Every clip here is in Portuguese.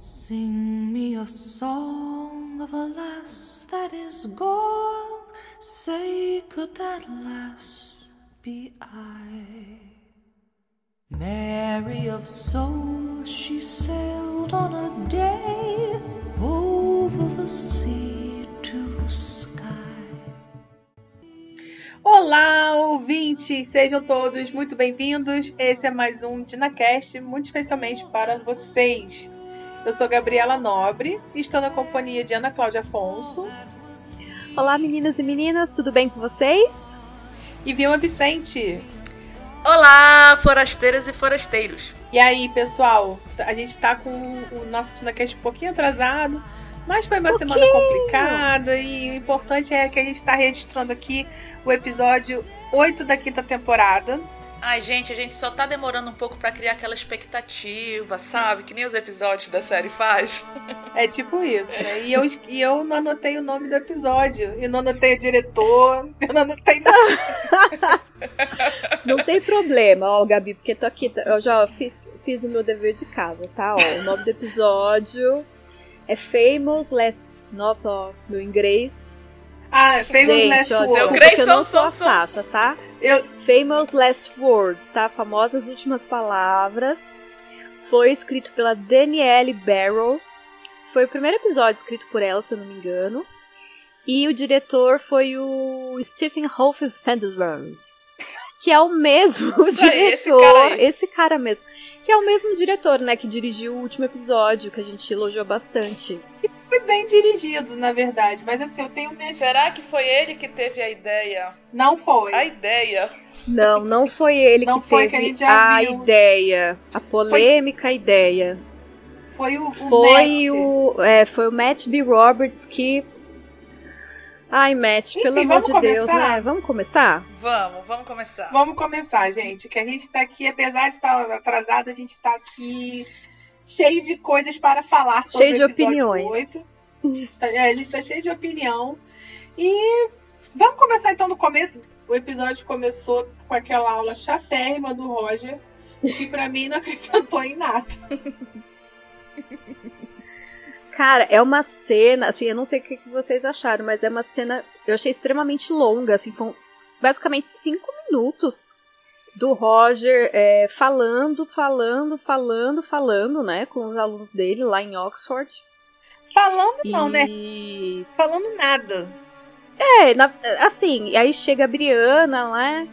Sing me a song of a lass that is gone. Say, could that lass be I? Mary of soul, she sailed on a day over the sea to sky. Olá, ouvintes! Sejam todos muito bem-vindos. Esse é mais um DinaCast, muito especialmente para vocês. Eu sou Gabriela Nobre e estou na companhia de Ana Cláudia Afonso Olá, meninos e meninas, tudo bem com vocês? e Vilma Vicente. Olá, forasteiras e forasteiros. E aí, pessoal? A gente tá com o nosso DinaCast um pouquinho atrasado, mas foi uma semana complicada e o importante é que a gente está registrando aqui o episódio 8 da quinta temporada. Ai, gente, a gente só tá demorando um pouco pra criar aquela expectativa, sabe? Que nem os episódios da série faz. É tipo isso, né? E eu, e eu não anotei o nome do episódio, e não anotei o diretor, eu não anotei nada. Não tem problema, ó, Gabi, porque tô aqui, eu já fiz, fiz o meu dever de casa, tá? Ó, o nome do episódio é Famous Last. Nossa, ó, meu inglês. Ah, Gente, last ó, word. desculpa Grace que eu não sou a Sasha, tá? Eu, Famous Last Words, tá? Famosas últimas palavras. Foi escrito pela Danielle Barrow. Foi o primeiro episódio escrito por ela, se eu não me engano. E o diretor foi o Stephen Wolf Fenderers. Que é o mesmo Isso aí, esse diretor. cara esse cara mesmo. Que é o mesmo diretor, né? Que dirigiu o último episódio, que a gente elogiou bastante. Fui bem dirigido, na verdade, mas assim, eu tenho medo. Será que foi ele que teve a ideia? Não foi. A ideia. Não, não foi ele Não que foi que teve a gente já a viu. ideia. A polêmica ideia. Foi o, o Foi Matt. o, é, foi o Matt B. Roberts que. Ai, Matt, Enfim, pelo amor de Deus, começar? né? Vamos começar? Vamos, vamos começar. Vamos começar, gente. Que a gente tá aqui, apesar de estar atrasado, a gente tá aqui cheio de coisas para falar sobre Cheio de opiniões. 8. Tá- é, a gente tá cheio de opinião. E vamos começar então do começo. O episódio começou com aquela aula chatérrima do Roger, que pra mim não acrescentou em nada. Cara, é uma cena, assim, eu não sei o que que vocês acharam, mas é uma cena, eu achei extremamente longa, assim, foram basicamente cinco minutos do Roger é, falando, falando, falando, falando, né, com os alunos dele lá em Oxford. Falando não, né? E Falando nada. É, na- assim, aí chega a Briana lá.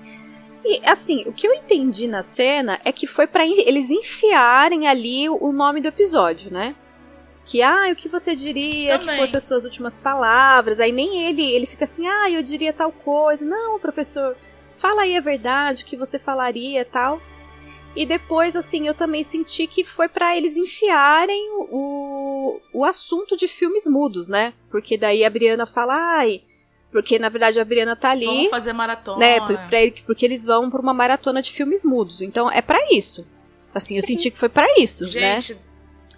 E assim, o que eu entendi na cena é que foi en- eles enfiarem ali o nome do episódio, né? Que, ah, o que você diria Também. que fosse as suas últimas palavras? Aí nem ele, ele fica assim, ah, eu diria tal coisa. Não, professor, fala aí a verdade, o que você falaria e tal. E depois, assim, eu também senti que foi pra eles enfiarem o, o assunto de filmes mudos, né? Porque daí a Briana fala, ai. Porque na verdade a Briana tá ali, Vamos fazer maratona. né? pra- pra porque eles vão pra uma maratona de filmes mudos. Então é pra isso. Assim, eu senti que foi pra isso, né? Gente,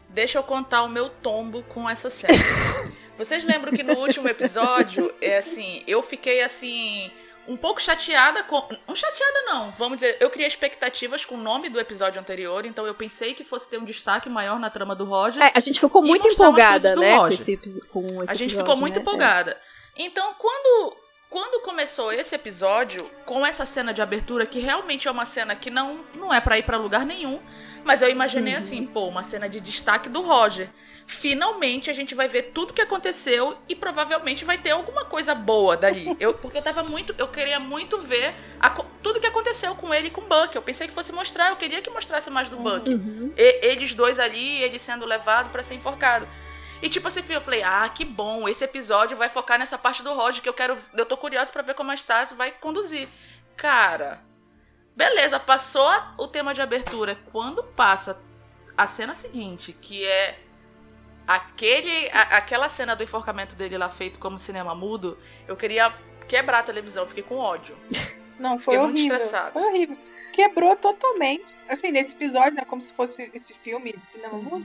deixa eu contar o meu tombo com essa série. Vocês lembram que no último episódio, é assim, eu fiquei assim um pouco chateada com, não chateada não, vamos dizer, eu criei expectativas com o nome do episódio anterior, então eu pensei que fosse ter um destaque maior na trama do Roger. É, a gente ficou muito empolgada, né? Com esse, com esse a gente episódio, ficou muito né? empolgada. Então, quando quando começou esse episódio com essa cena de abertura que realmente é uma cena que não não é pra ir pra lugar nenhum, mas eu imaginei Uhum. assim, pô, uma cena de destaque do Roger. Finalmente a gente vai ver tudo que aconteceu e provavelmente vai ter alguma coisa boa dali. Eu, porque eu tava muito, eu queria muito ver a tudo que aconteceu com ele e com o Buck. Eu pensei que fosse mostrar, eu queria que mostrasse mais do Buck. Uhum. E- eles dois ali, ele sendo levado pra ser enforcado. E tipo assim, eu falei, ah, que bom, esse episódio vai focar nessa parte do Roger que eu quero, eu tô curiosa pra ver como a Stasi vai conduzir. Cara, beleza, passou o tema de abertura. Quando passa a cena seguinte, que é aquele, a- aquela cena do enforcamento dele lá feito como cinema mudo, eu queria quebrar a televisão, fiquei com ódio. Não, foi Fiquei muito horrível. estressada. Foi horrível. Quebrou totalmente. Assim, nesse episódio, né? Como se fosse esse filme de cinema mudo.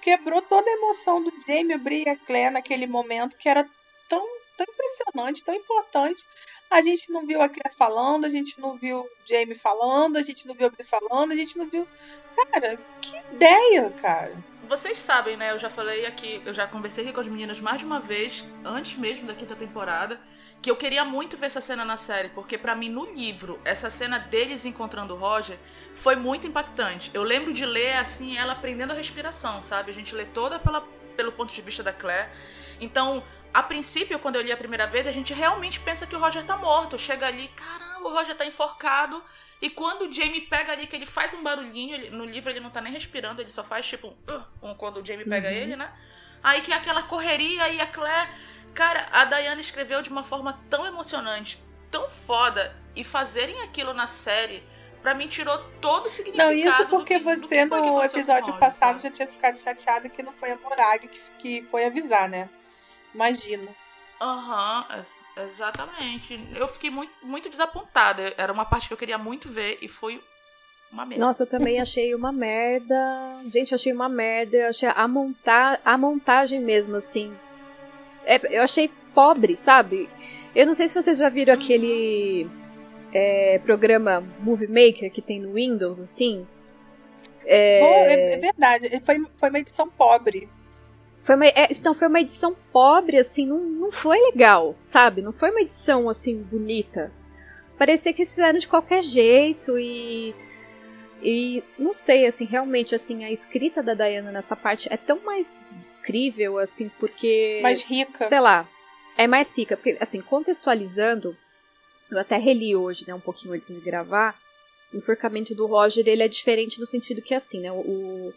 Quebrou toda a emoção do Jamie, e a Claire naquele momento que era tão, tão impressionante, tão importante. A gente não viu a Claire falando, a gente não viu o Jamie falando, a gente não viu a Brie falando, a gente não viu. Cara, que ideia, cara. Vocês sabem, né? Eu já falei aqui, eu já conversei com as meninas mais de uma vez, antes mesmo da quinta temporada, que eu queria muito ver essa cena na série, porque para mim no livro, essa cena deles encontrando o Roger foi muito impactante. Eu lembro de ler assim, ela aprendendo a respiração, sabe? A gente lê toda pela, pelo ponto de vista da Claire. Então, a princípio, quando eu li a primeira vez, a gente realmente pensa que o Roger tá morto. Chega ali, caramba, o Roger tá enforcado. E quando o Jamie pega ali, que ele faz um barulhinho, ele, no livro ele não tá nem respirando, ele só faz tipo um, uh, um quando o Jamie pega uhum. ele, né? Aí que é aquela correria e a Claire. Cara, a Diana escreveu de uma forma tão emocionante, tão foda. E fazerem aquilo na série, pra mim, tirou todo o significado. Não, isso porque que, você no episódio passado já tinha ficado chateado que não foi a Morag que, que foi avisar, né? Imagino. Aham, uhum, exatamente. Eu fiquei muito, muito desapontada. Era uma parte que eu queria muito ver e foi uma merda. Nossa, eu também achei uma merda. Gente, eu achei uma merda. Eu achei a, montar, a montagem mesmo, assim. É, eu achei pobre, sabe? Eu não sei se vocês já viram uhum. aquele é, programa Movie Maker que tem no Windows, assim. É, é, é verdade, foi, foi uma edição pobre. Foi uma, é, então foi uma edição pobre, assim, não, não foi legal, sabe? Não foi uma edição, assim, bonita. Parecia que eles fizeram de qualquer jeito e. E não sei, assim, realmente, assim, a escrita da Diana nessa parte é tão mais incrível, assim, porque. Mais rica. Sei lá. É mais rica, porque, assim, contextualizando, eu até reli hoje, né, um pouquinho antes de gravar. O enforcamento do Roger, ele é diferente no sentido que, assim, né, o,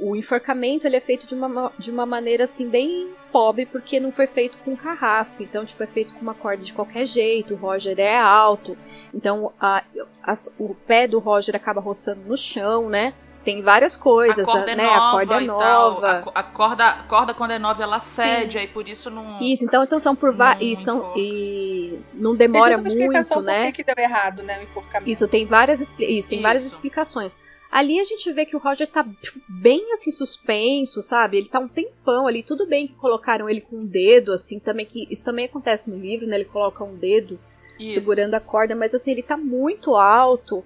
o enforcamento ele é feito de uma, de uma maneira assim bem pobre porque não foi feito com carrasco então tipo é feito com uma corda de qualquer jeito o Roger é alto então a, a, o pé do Roger acaba roçando no chão né tem várias coisas, a corda é né? Nova a corda é nova. A, a, corda, a corda, quando é nova, ela cede, Sim. aí por isso não. Isso, então, então são por vários. E não demora muito, né? Por que, que deu errado, né? O enforcamento. Isso, tem várias, isso, tem isso. várias explicações. Ali a gente vê que o Roger tá bem assim suspenso, sabe? Ele tá um tempão ali. Tudo bem que colocaram ele com um dedo, assim, também que isso também acontece no livro, né? Ele coloca um dedo isso. segurando a corda, mas assim, ele tá muito alto.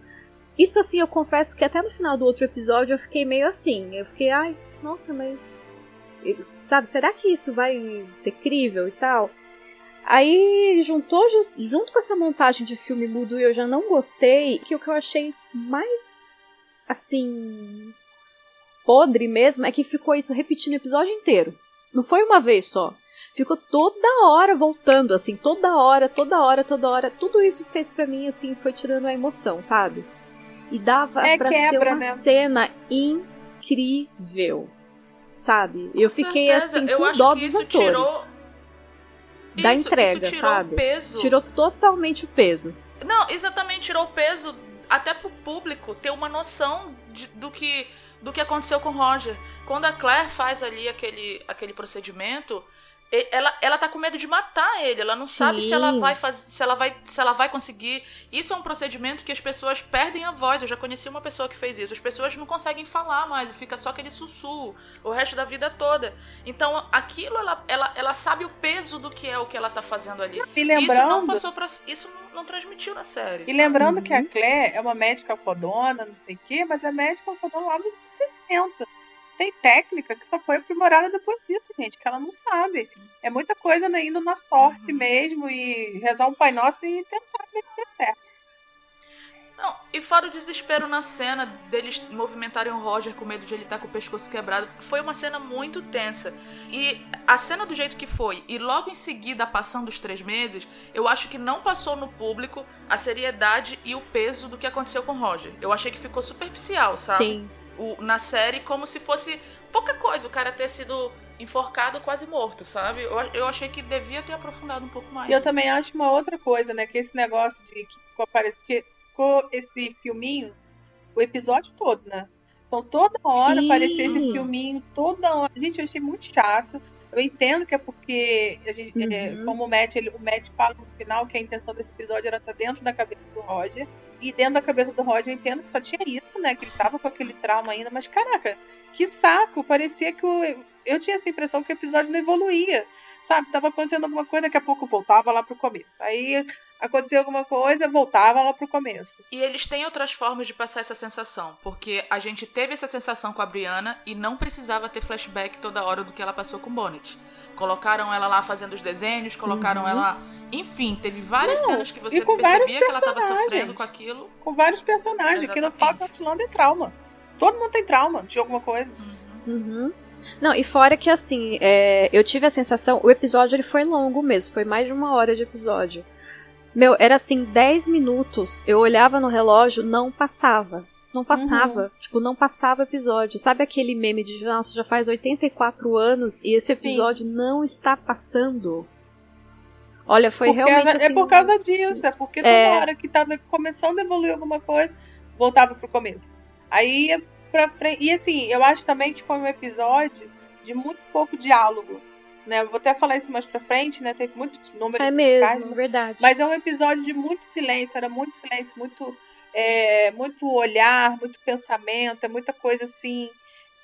Isso assim, eu confesso que até no final do outro episódio eu fiquei meio assim. Eu fiquei, ai, nossa, mas. Sabe, será que isso vai ser crível e tal? Aí juntou junto com essa montagem de filme mudo eu já não gostei, que o que eu achei mais assim, podre mesmo é que ficou isso repetindo o episódio inteiro. Não foi uma vez só. Ficou toda hora voltando, assim, toda hora, toda hora, toda hora. Tudo isso fez para mim, assim, foi tirando a emoção, sabe? E dava é, pra quebra, ser uma né? cena incrível, sabe? Eu Com fiquei, certeza. assim, Eu com acho dó que dos isso atores. tirou- Da Isso- entrega, isso tirou sabe? O peso. Tirou totalmente o peso. Não, exatamente, tirou o peso até pro público ter uma noção de- do que do que aconteceu com o Roger. Quando a Claire faz ali aquele, aquele procedimento, ela, ela tá com medo de matar ele. Ela não sabe se ela Sim. vai fazer, se ela vai, se ela vai conseguir. Isso é um procedimento que as pessoas perdem a voz. Eu já conheci uma pessoa que fez isso. As pessoas não conseguem falar mais, fica só aquele sussurro o resto da vida toda. Então, aquilo ela, ela, ela sabe o peso do que é o que ela tá fazendo ali. E isso não lembrando, passou para isso não, não transmitiu na série. e sabe? lembrando que a Uhum. Claire é uma médica fodona, não sei o quê, mas é médica fodona lá dos 60. Tem técnica que só foi aprimorada depois disso, gente, que ela não sabe. É muita coisa né, indo na sorte Uhum. mesmo e rezar um Pai Nosso e tentar dá certo. Não, e fora o desespero na cena deles movimentarem o Roger com medo de ele estar com o pescoço quebrado, foi uma cena muito tensa. E a cena do jeito que foi, e logo em seguida a passando os três meses, eu acho que não passou no público a seriedade e o peso do que aconteceu com o Roger. Eu achei que ficou superficial, sabe? Sim. O, na série, como se fosse pouca coisa o cara ter sido enforcado quase morto, sabe? Eu, eu achei que devia ter aprofundado um pouco mais. E eu isso. também acho uma outra coisa, né? Que esse negócio de que ficou aparecendo. Porque ficou esse filminho o episódio todo, né? Então toda hora Sim. aparecia esse filminho, toda hora. Gente, eu achei muito chato. Eu entendo que é porque, a gente, é, Uhum. como o Matt, ele, o Matt fala no final que a intenção desse episódio era estar dentro da cabeça do Roger. E dentro da cabeça do Roger eu entendo que só tinha isso, né? Que ele tava com aquele trauma ainda. Mas caraca, que saco! Parecia que o, eu tinha essa impressão que o episódio não evoluía. Sabe? Tava acontecendo alguma coisa, daqui a pouco voltava lá pro começo. Aí acontecia alguma coisa, voltava lá pro começo. E eles têm outras formas de passar essa sensação, porque a gente teve essa sensação com a Brianna e não precisava ter flashback toda hora do que ela passou com Bonnet. Colocaram ela lá fazendo os desenhos, colocaram Uhum. ela. Enfim, teve várias Não, cenas que você percebia que ela tava personagens. sofrendo com aquilo. Com vários personagens, que no Exatamente. Falcon Outlander é trauma. Todo mundo tem trauma de alguma coisa. Uhum. Uhum. Não, e fora que assim, é, eu tive a sensação, o episódio ele foi longo mesmo, foi mais de uma hora de episódio. Meu, era assim, 10 minutos, eu olhava no relógio, não passava. Não passava, tipo, não passava episódio. Sabe aquele meme de, nossa, já faz 84 anos e esse episódio não está passando? Olha, foi Porque realmente era- assim... É por causa disso, é porque toda É. hora que tava começando a evoluir alguma coisa, voltava pro começo. Aí pra frente. E assim, eu acho também que foi um episódio de muito pouco diálogo. Né? Eu vou até falar isso mais pra frente, né? Teve muitos números É mesmo, né? verdade. Mas é um episódio de muito silêncio, era muito silêncio, muito, é, muito olhar, muito pensamento, é muita coisa assim.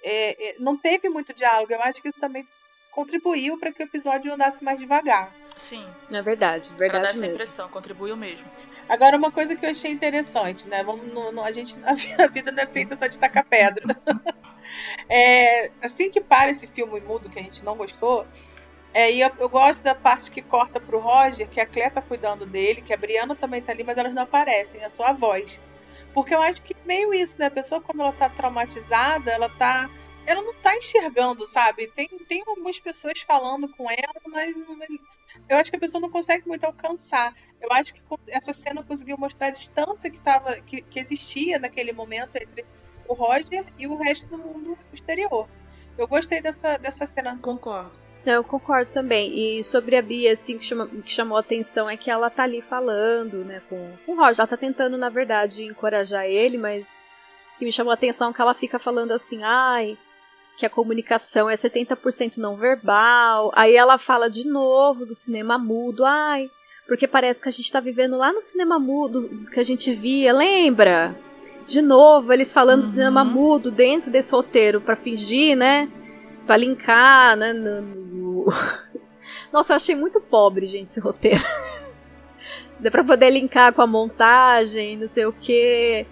é, é, não teve muito diálogo. Eu acho que isso também contribuiu para que o episódio andasse mais devagar. Sim, É verdade, pra dar verdade essa mesmo. impressão, contribuiu mesmo. Agora, uma coisa que eu achei interessante, né? Vamos, no- no- a, gente, a vida não é feita só de tacar pedra. É, assim que para esse filme mudo que a gente não gostou, é, e eu, eu gosto da parte que corta pro Roger, que a Clé tá cuidando dele, que a Brianna também tá ali, mas elas não aparecem, é só a voz. Porque eu acho que meio isso, né? A pessoa, quando ela tá traumatizada, ela tá. Ela não tá enxergando, sabe? Tem, tem algumas pessoas falando com ela, mas não, eu acho que a pessoa não consegue muito alcançar. Eu acho que essa cena conseguiu mostrar a distância que, tava, que, que existia naquele momento entre o Roger e o resto do mundo exterior. Eu gostei dessa, dessa cena. Concordo. Eu concordo também. E sobre a Bia, assim, que, chama, que chamou a atenção é que ela tá ali falando, né, com, com o Roger. Ela tá tentando, na verdade, encorajar ele, mas o que me chamou a atenção é que ela fica falando assim, ai, que a comunicação é 70% não verbal. Aí ela fala de novo do cinema mudo, ai, porque parece que a gente tá vivendo lá no cinema mudo que a gente via, lembra? De novo, eles falando do cinema Uhum. mudo dentro desse roteiro pra fingir, né? Pra linkar, né? no- no- Nossa, eu achei muito pobre, gente, esse roteiro. Dá pra poder linkar com a montagem, não sei o quê.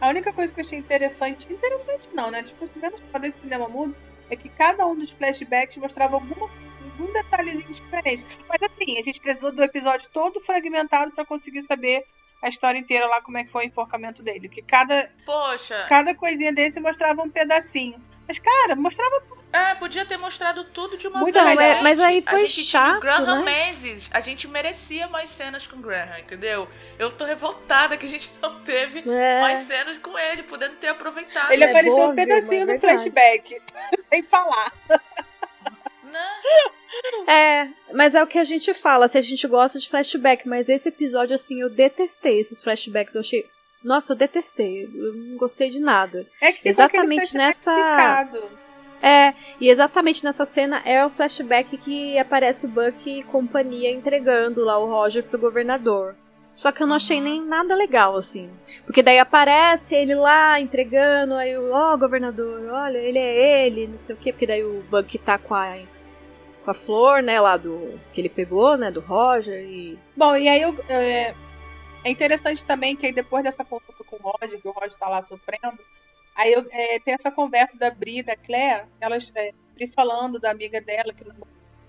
A única coisa que eu achei interessante, interessante não, né? Tipo, menos foda desse cinema mudo é que cada um dos flashbacks mostrava alguma, algum detalhezinho diferente. Mas assim, a gente precisou do episódio todo fragmentado pra conseguir saber a história inteira lá, como é que foi o enforcamento dele. Que cada, Poxa, cada coisinha desse mostrava um pedacinho. Mas, cara, mostrava é, podia ter mostrado tudo de uma Muito vez. melhor. é, mas aí A foi gente tinha chato, o Graham né? Menzies, a gente merecia mais cenas com o Graham, entendeu? Eu tô revoltada que a já não teve É. mais cenas com ele, podendo ter aproveitado. Ele é apareceu boa, um pedacinho do flashback. sem falar. Né? É, mas é o que a gente fala, se a gente gosta de flashback, mas esse episódio, assim, eu detestei esses flashbacks. Eu achei. Nossa, eu detestei. Eu não gostei de nada. É que Exatamente flashback nessa-. É, e exatamente nessa cena é o flashback que aparece o Buck e companhia entregando lá o Roger pro governador. Só que eu não achei nem nada legal, assim. Porque daí aparece ele lá entregando, aí o, ó, governador, olha, ele é ele, não sei o quê. Porque daí o Buck tá com a, com a flor, né, lá do. que ele pegou, né, do Roger e. Bom, e aí eu, é, é interessante também que aí depois dessa consulta com o Roger, que o Roger tá lá sofrendo, aí eu, é, tem essa conversa da Bri e da Claire, elas, é, Bri falando da amiga dela que namorou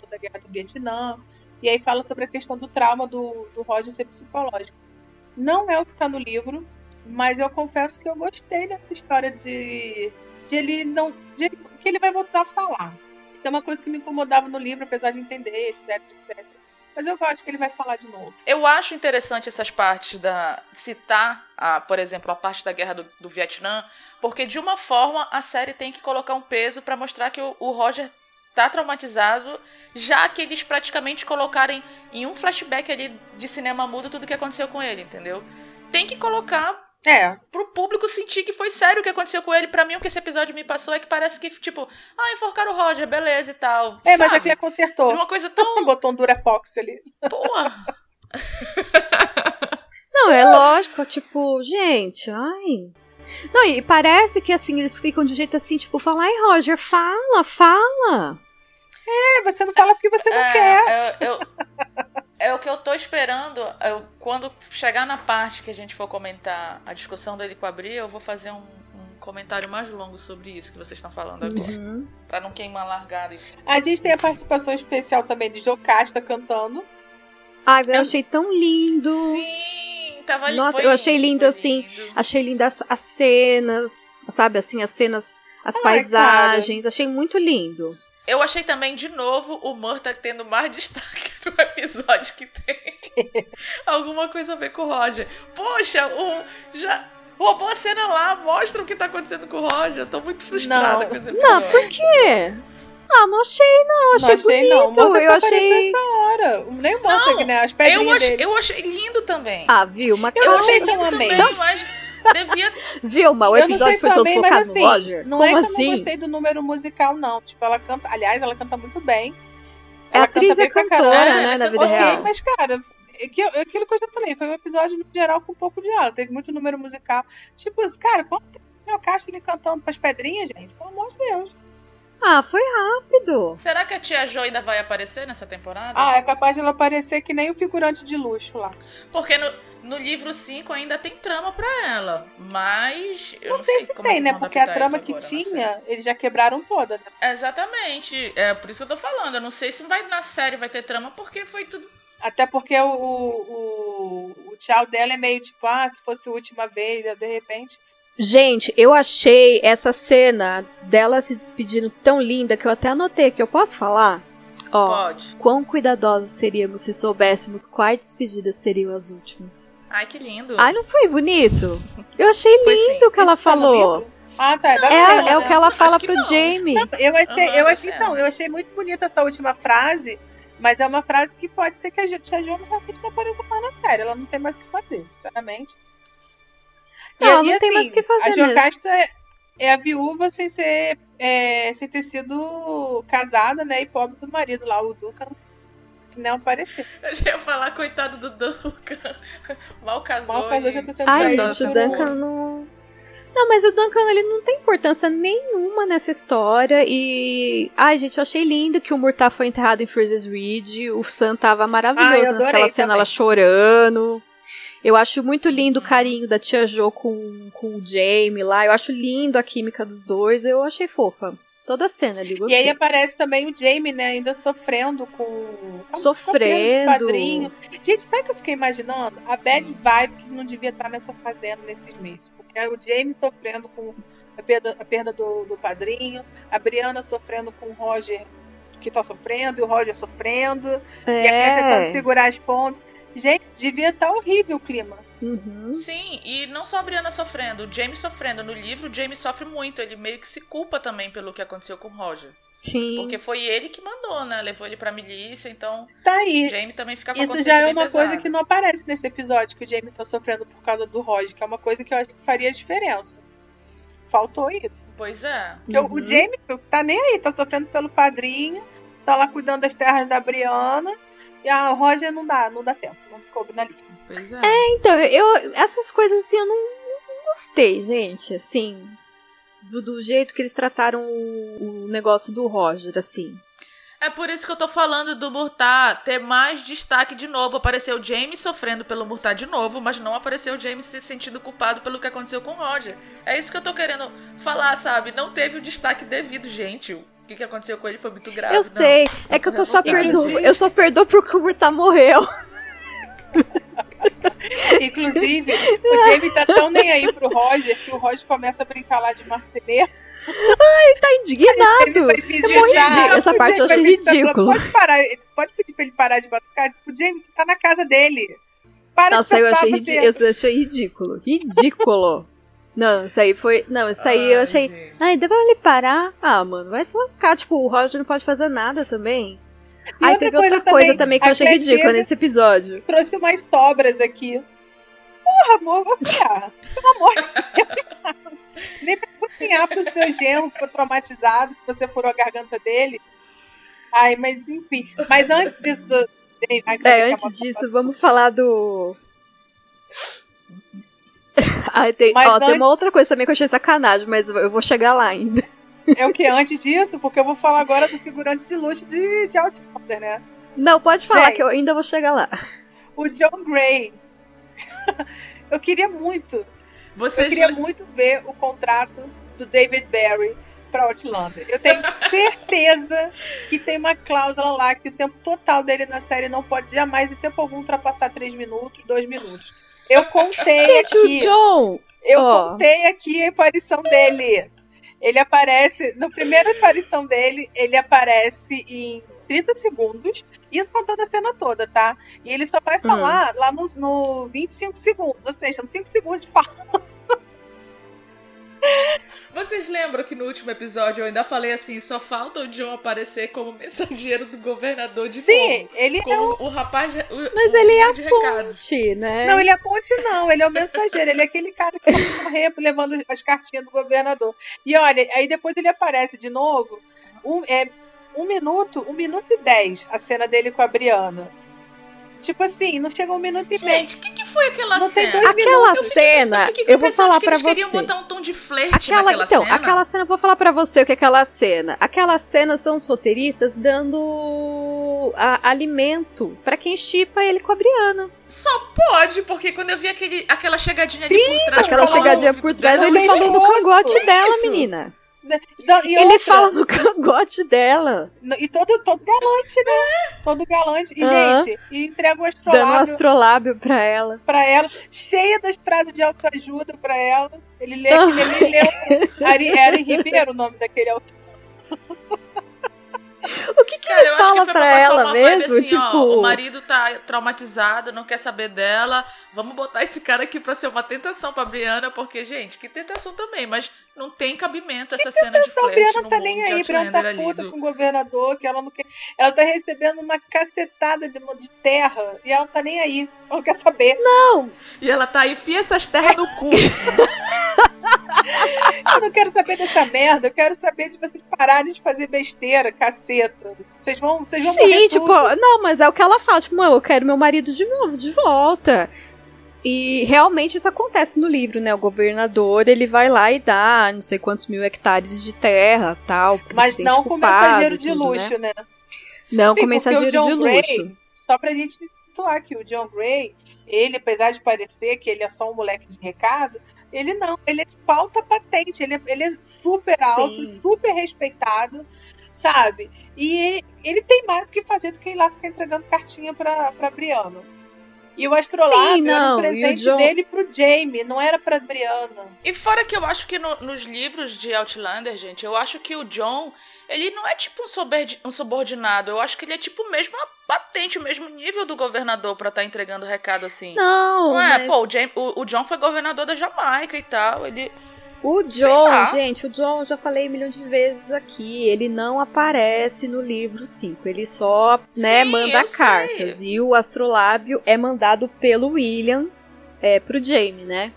da guerra do Vietnã, e aí fala sobre a questão do trauma do, do Roger ser psicológico. Não é o que tá no livro, mas eu confesso que eu gostei dessa história de, de ele não. De que ele vai voltar a falar. Tem uma coisa que me incomodava no livro, apesar de entender, etc, etc. Mas eu gosto que ele vai falar de novo. Eu acho interessante essas partes da citar, a, por exemplo, a parte da guerra do, do Vietnã, porque de uma forma a série tem que colocar um peso pra mostrar que o, o Roger tá traumatizado, já que eles praticamente colocarem em um flashback ali de cinema mudo tudo que aconteceu com ele, entendeu? Tem que colocar É, pro público sentir que foi sério o que aconteceu com ele. Pra mim, o que esse episódio me passou é que parece que, tipo, ah, enforcaram o Roger, beleza e tal. é mas sabe? a Claire consertou. Uma coisa tão. Botou um Durepox ali. Porra. Não, é lógico, tipo, gente, ai. Não, e parece que assim, eles ficam de jeito assim, tipo, fala, ai, Roger, fala, fala. É, você não fala porque você não É, quer. eu- eu- é o que eu tô esperando. eu- quando chegar na parte que a gente for comentar a discussão dele com a Bri, eu vou fazer um, um comentário mais longo sobre isso que vocês estão falando agora. Uhum. Pra não queimar largada. e- A gente tem a participação especial também de Jocasta cantando. Ai, eu achei tão lindo. Sim, tava Nossa, eu achei lindo, foi assim, lindo. Achei lindas as cenas, sabe, assim, as cenas, as Ai, paisagens. Achei muito lindo. Eu achei também, de novo, o Murta tendo mais destaque no episódio que tem alguma coisa a ver com o Roger. Poxa, o, já roubou a cena lá, mostra o que tá acontecendo com o Roger. Eu tô muito frustrada Não. com esse episódio. Não, por quê? Ah, não achei, não. Achei não achei, não. bonito. O Montague eu achei. essa hora. Nem o Montague, né? As Eu dele. eu achei lindo também. Ah, Vilma, Eu calma. achei lindo também, mas devia. Vilma, o eu episódio se foi eu todo focado mas assim, no Roger? não Como é que eu assim? não gostei do número musical, não. Tipo, ela canta. Aliás, ela canta muito bem. A Ela atriz canta é cantora, caralho. né, na vida ok, real. mas, cara, é é aquilo que eu já falei, foi um episódio, no geral, com um pouco de aula. Teve muito número musical. Tipo, cara, quanto tempo o Jocasta ali cantando pras pedrinhas, gente? Pelo amor de Deus. Ah, foi rápido. Será que a tia Jo ainda vai aparecer nessa temporada? Ah, é capaz de ela aparecer que nem o figurante de luxo lá. Porque no, no livro 5 ainda tem trama pra ela. Mas. Eu Não não, sei se como é tem, né? Porque a trama que agora tinha, eles já quebraram toda. né? Exatamente. É por isso que eu tô falando. Eu não sei se vai na série vai ter trama, porque foi tudo. Até porque o, o, o tchau dela é meio tipo, ah, se fosse a última vez, de repente. Gente, eu achei essa cena dela se despedindo tão linda que eu até anotei que eu posso falar? Ó, Pode. quão cuidadosos seríamos se soubéssemos quais despedidas seriam as últimas. Ai, que lindo. Ai, não foi bonito? Eu achei lindo o que ela falou. Ah, tá. É, exatamente. é o que ela fala que pro não. Jamie. Eu achei, Aham, eu achei, cena. não, eu achei muito bonita essa última frase, mas é uma frase que pode ser que a Tia Jo realmente não apareça mais na série. Ela não tem mais o que fazer, sinceramente. E- Não, e não tem mais o que fazer A mesmo. Jocasta é- é a viúva sem ser, é, sem ter sido casada, né, e pobre do marido lá, o Duncan, que não apareceu. Eu já ia falar, coitado do Duncan. Mal casou. Mal casou, e- já tá sendo Ai, gente, o Duncan não. Não, mas o Duncan ele não tem importância nenhuma nessa história. E. Ai, gente, eu achei lindo que o Murtaugh foi enterrado em Fraser's Ridge. O Sam tava Ai, maravilhoso adorei naquela cena, também. ela chorando. Eu acho muito lindo o carinho da tia Jo com, com o Jamie lá. Eu acho lindo a química dos dois. Eu achei fofa. Toda a cena ali, E gostei. aí aparece também o Jamie, né, ainda sofrendo com... Sofrendo. com o padrinho. Gente, sabe o que eu fiquei imaginando? A bad Sim. vibe que não devia estar nessa fazenda nesses meses. Porque é o Jamie sofrendo com a perda, a perda do, do padrinho, a Brianna sofrendo com o Roger que tá sofrendo, e o Roger sofrendo, e a Claire tentando É. segurar as pontas. Gente, devia estar horrível o clima. Uhum. Sim, e não só a Brianna sofrendo, o Jamie sofrendo. No livro, o Jamie sofre muito. Ele meio que se culpa também pelo que aconteceu com o Roger. Sim. Porque foi ele que mandou, né? Levou ele pra milícia, então Tá o aí. Jamie também fica com a Isso já é uma pesada. coisa que não aparece nesse episódio que o Jamie tá sofrendo por causa do Roger, que é uma coisa que eu acho que faria diferença. Faltou isso. Pois é. Porque Uhum. o Jamie tá nem aí, tá sofrendo pelo padrinho, tá lá cuidando das terras da Brianna. E a Roger não dá, não dá tempo, não coube na linha. Pois é. Então, eu. Essas coisas assim eu não, não gostei, gente. Assim. Do, do jeito que eles trataram o, o negócio do Roger, assim. É por isso que eu tô falando do Murtar ter mais destaque de novo. Apareceu o James sofrendo pelo Murtar de novo, mas não apareceu o James se sentindo culpado pelo que aconteceu com o Roger. É isso que eu tô querendo falar, sabe? Não teve o destaque devido, gente. O que, que aconteceu com ele foi muito grave. eu não. sei, é que eu só, só perdoo. Eu só perdoo porque o Murta morreu. Inclusive, o Jamie tá tão nem aí pro Roger que o Roger começa a brincar lá de marceneiro. Tá indignado. Ele vai ridículo. visitar. Essa parte eu achei ridículo. Pode parar, pode pedir pra ele parar de batucar. Tipo, o Jamie tá na casa dele. Para Nossa, de eu achei, eu achei ridículo. Ridículo. Não, isso aí foi. Não, isso aí eu Ai, achei. gente. Ai, deve ele parar. Ah, mano, vai se lascar. Tipo, o Roger não pode fazer nada também. E Aí outra teve coisa outra coisa também, também que eu achei ridícula nesse episódio. Trouxe umas sobras aqui. Porra, amor, Claire, pelo amor de Deus. Nem pra cozinhar pro seu genro, que ficou traumatizado, que você furou a garganta dele. Ai, mas enfim. Mas antes disso. do- Ai, É, a antes disso, vamos falar do. Ai, tem, Mas ó, tem antes- uma outra coisa também que eu achei sacanagem, mas eu vou chegar lá ainda. É o que antes disso? Porque eu vou falar agora do figurante de luxo de, de Outlander, né? Não, pode falar Gente. que eu ainda vou chegar lá. O John Gray. eu queria muito, eu Vocês queria muito ver o contrato do David Barry para Outlander. Eu tenho certeza que tem uma cláusula lá que o tempo total dele na série não pode jamais, em tempo algum, ultrapassar 3 minutos, 2 minutos. Eu contei Gente, aqui. o John. Eu Ó. contei aqui a aparição dele. Ele aparece, na primeira aparição dele, ele aparece em 30 segundos, isso contando a cena toda, tá? E ele só vai falar lá no, no 25 segundos, ou seja, nos 5 segundos de fala. Vocês lembram que no último episódio eu ainda falei assim, só falta o John aparecer como mensageiro do governador de Sim, novo. ele é Como o rapaz. de- O, Mas o ele é a de recado. ponte, né? Não, ele é ponte, não. Ele é o mensageiro. Ele é aquele cara que vai correr levando as cartinhas do governador. E olha, aí depois ele aparece de novo. Um, é, um minuto, um minuto e dez a cena dele com a Briana. Tipo assim, não chega um minuto e meio. Gente, o que, que foi aquela Não cena? Aquela minutos. cena, fiquei a eu vou falar que pra eles queriam você. botar um tom de flerte Aquela, naquela então, cena. aquela cena, eu vou falar pra você o que é aquela cena. Aquela cena são os roteiristas dando a- alimento pra quem chipa ele com a Briana. Só pode, porque quando eu vi aquele, aquela chegadinha ali por trás... Aquela chegadinha eu por trás, ele falou no exposto, cangote dela, isso. menina. E Ele fala no cangote dela, E todo, todo galante, né? Todo galante. E, gente, e entrega o dando um astrolábio astrolábio pra ela. pra ela, cheia das frases de autoajuda pra ela. Ele lê aquele, ele leu Ari, Ari Ribeiro, o nome daquele autor. O que, que Cara, eu ele acho que fala foi pra passar ela mesmo? assim, tipo, ó, o marido tá traumatizado, não quer saber dela. Vamos botar esse cara aqui pra ser uma tentação pra Briana, porque, gente, que tentação também, mas não tem cabimento essa cena de Briana no tá nem aí, Briana Outlander tá ali. puta do- com o governador, que ela não quer. Ela tá recebendo uma cacetada de, de terra e ela não tá nem aí. Ela não quer saber. E ela tá aí, enfia essas terras no cu. Eu não quero saber dessa merda. Eu quero saber de vocês pararem de fazer besteira, caceta. Vocês vão, vocês vão Sim, tipo, tudo. não, mas é o que ela fala, tipo, "Mãe, eu quero meu marido de novo, de volta. E realmente isso acontece no livro, né? O governador, ele vai lá e dá não sei quantos mil hectares de terra, tal. Mas não com mensageiro de tudo, luxo, né? né? Não Sim, com mensageiro de Gray, luxo. Só pra gente situar que o John Gray, ele, apesar de parecer que ele é só um moleque de recado, ele não, ele é de pauta patente, ele é, ele é super alto, Sim. super respeitado, sabe? E ele tem mais o que fazer do que ir lá ficar entregando cartinha pra, pra Briana. E o astrolábio Sim, era não, um e o presente John- dele pro Jamie, não era pra Briana. E fora que eu acho que no- nos livros de Outlander, gente, eu acho que o John, ele não é tipo um, soberdi- um subordinado. Eu acho que ele é tipo mesmo uma patente, o mesmo nível do governador pra estar entregando recado assim. Não, Não é, mas pô, o, Jam- o- o John foi governador da Jamaica e tal. Ele. O John, gente, o John, já falei um milhão de vezes aqui, ele não aparece no livro 5, ele só, né, Sim, manda eu sei. cartas. E o astrolábio é mandado pelo William é, pro Jamie, né?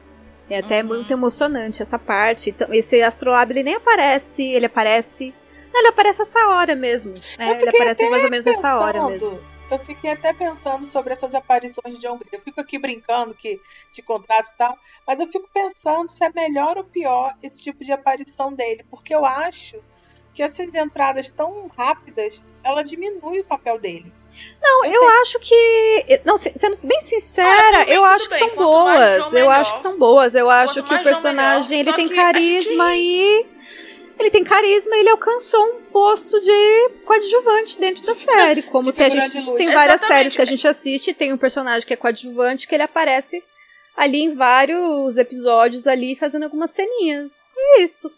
É até Uhum. muito emocionante essa parte. Então, esse astrolábio, ele nem aparece, ele aparece... Não, ele aparece essa hora mesmo. É, ele aparece mais ou menos nessa hora pensando, mesmo. Eu fiquei até pensando sobre essas aparições de John Gray. Eu fico aqui brincando que de contrato e tal, mas eu fico pensando se é melhor ou pior esse tipo de aparição dele, porque eu acho que essas entradas tão rápidas, ela diminui o papel dele. Não, eu acho que. Não, se- sendo bem sincera, Ah, bem, eu acho que bem. são Quanto boas. Eu melhor. acho que são boas. Eu acho Quanto que o personagem ele Só tem carisma gente- e. Ele tem carisma e ele alcançou um posto de coadjuvante dentro da série. Como tem, a gente, tem várias Exatamente. séries que a gente assiste, tem um personagem que é coadjuvante que ele aparece ali em vários episódios ali fazendo algumas ceninhas. É isso.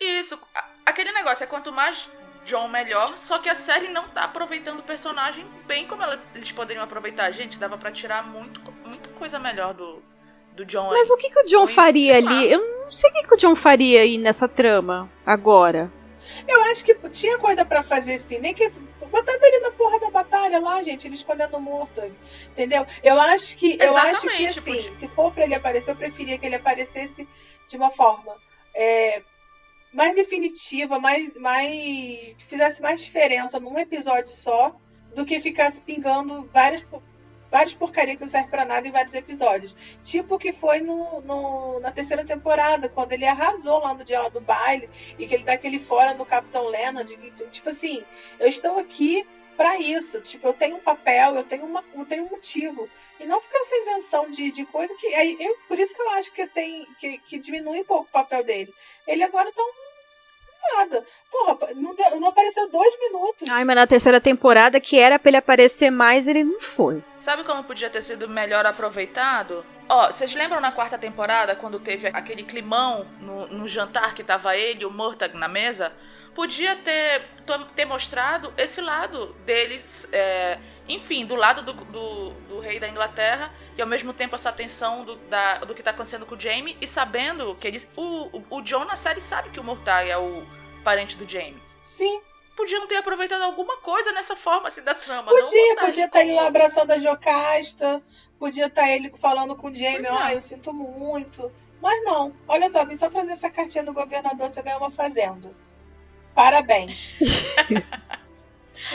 Isso. Aquele negócio é quanto mais John, melhor. Só que a série não tá aproveitando o personagem bem como ela- eles poderiam aproveitar. Gente, dava pra tirar muito, muita coisa melhor do, do John aí. Mas o que, que o John Foi, faria ali? Eu não sei o que, que o John faria aí nessa trama agora. Eu acho que tinha coisa pra fazer assim, nem que botava ele na porra da batalha lá, gente, ele escondendo o morto, entendeu? Eu acho que eu acho que Exatamente, assim, podia- se for pra ele aparecer, eu preferia que ele aparecesse de uma forma é, mais definitiva, mais mais que fizesse mais diferença num episódio só, do que ficasse pingando várias várias porcaria que não serve pra nada em vários episódios. Tipo o que foi no, no, na terceira temporada, quando ele arrasou lá no dia lá do baile e que ele dá aquele fora no Capitão Leonard. Tipo assim, eu estou aqui para isso. Tipo, eu tenho um papel, eu tenho, uma, eu tenho um motivo. E não ficar essa invenção de, de coisa que. Eu, por isso que eu acho que, tem, que, que diminui um pouco o papel dele. Ele agora tá um nada. Porra, não, deu, não, apareceu dois minutos. Ai, mas na terceira temporada, que era pra ele aparecer mais, ele não foi. Sabe como podia ter sido melhor aproveitado? Ó, vocês lembram na quarta temporada, quando teve aquele climão no, no jantar que tava ele e o Murtag na mesa? podia ter, ter mostrado esse lado deles, é, enfim, do lado do, do, do, rei da Inglaterra, e ao mesmo tempo essa tensão do, da, do que está acontecendo com o Jaime, e sabendo que eles. O, o, o John na série sabe que o Murtag é o parente do Jaime. Sim. Podiam ter aproveitado alguma coisa nessa forma assim, da trama. Podia, podia estar tá ele lá abraçando a Jocasta, podia estar tá ele falando com o Jaime, ó, oh, eu sinto muito. Mas não, olha só, vim só fazer essa cartinha do governador, você ganhou uma fazenda. Parabéns.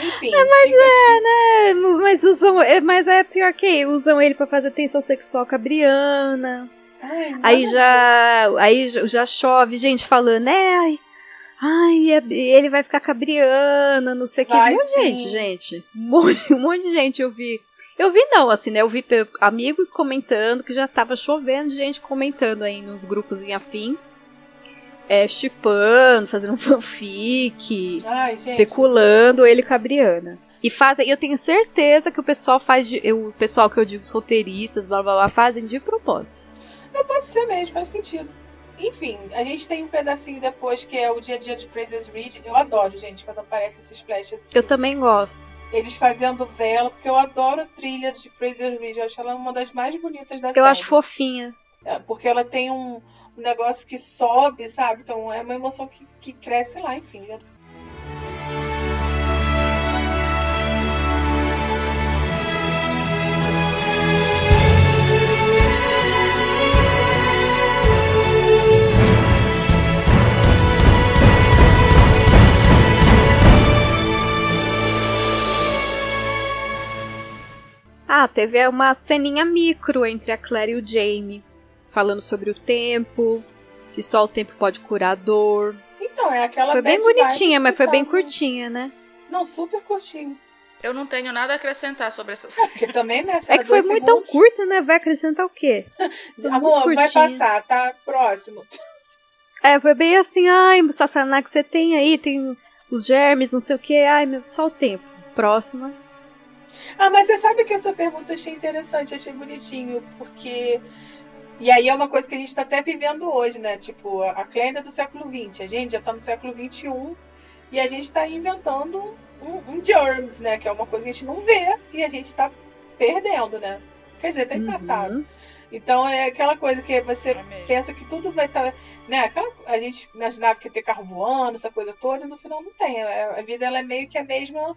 Enfim. É, mas é, né? Mas usam. É, mas é pior que usam ele para fazer tensão sexual com a Briana. Ai, aí já. Aí já chove, gente falando, é, ai. Ai, é, ele vai ficar com a Briana, não sei o que. Um monte de gente, gente. Um monte, um monte de gente eu vi. Eu vi não, assim, né? Eu vi amigos comentando que já tava chovendo de gente comentando aí nos grupos em afins é, chipando, fazendo um fanfic, Ai, especulando ele com a Briana. E fazem, eu tenho certeza que o pessoal faz, de, eu, o pessoal que eu digo solteiristas, blá blá blá, fazem de propósito. É, pode ser mesmo, faz sentido. Enfim, a gente tem um pedacinho depois que é o dia a dia de Fraser's Reed. Eu adoro, gente, quando aparece esses flashes assim. Eu também gosto. Eles fazendo vela, porque eu adoro a trilha de Fraser's Reed. Eu acho ela uma das mais bonitas da eu série. Eu acho fofinha. É, porque ela tem um, um negócio que sobe, sabe? Então é uma emoção que, que cresce lá, enfim. Ah, teve uma ceninha micro entre a Claire e o Jamie falando sobre o tempo, que só o tempo pode curar a dor. Então, é aquela Foi bem bonitinha, mas foi bem curtinha, né? Não, super curtinha. Eu não tenho nada a acrescentar sobre essa cena. É, porque também, né? É que foi muito tão curta, né? Vai acrescentar o quê? Amor, vai passar, tá? Próximo. É, foi bem assim, ai, Sassaná, que você tem aí, tem os germes, não sei o que, ai, meu, só o tempo. Próxima. Ah, mas você sabe que essa pergunta eu achei interessante, achei bonitinho, porque e aí é uma coisa que a gente está até vivendo hoje, né? Tipo, a Clenda do século XX. A gente já está no século XXI e a gente está inventando um, um, germs, né? Que é uma coisa que a gente não vê e a gente está perdendo, né? Quer dizer, tá empatado. Uhum. Então é aquela coisa que você é pensa que tudo vai estar. Tá, né? Aquela, a gente imaginava que ia ter carro voando, essa coisa toda, e no final não tem. A vida ela é meio que a mesma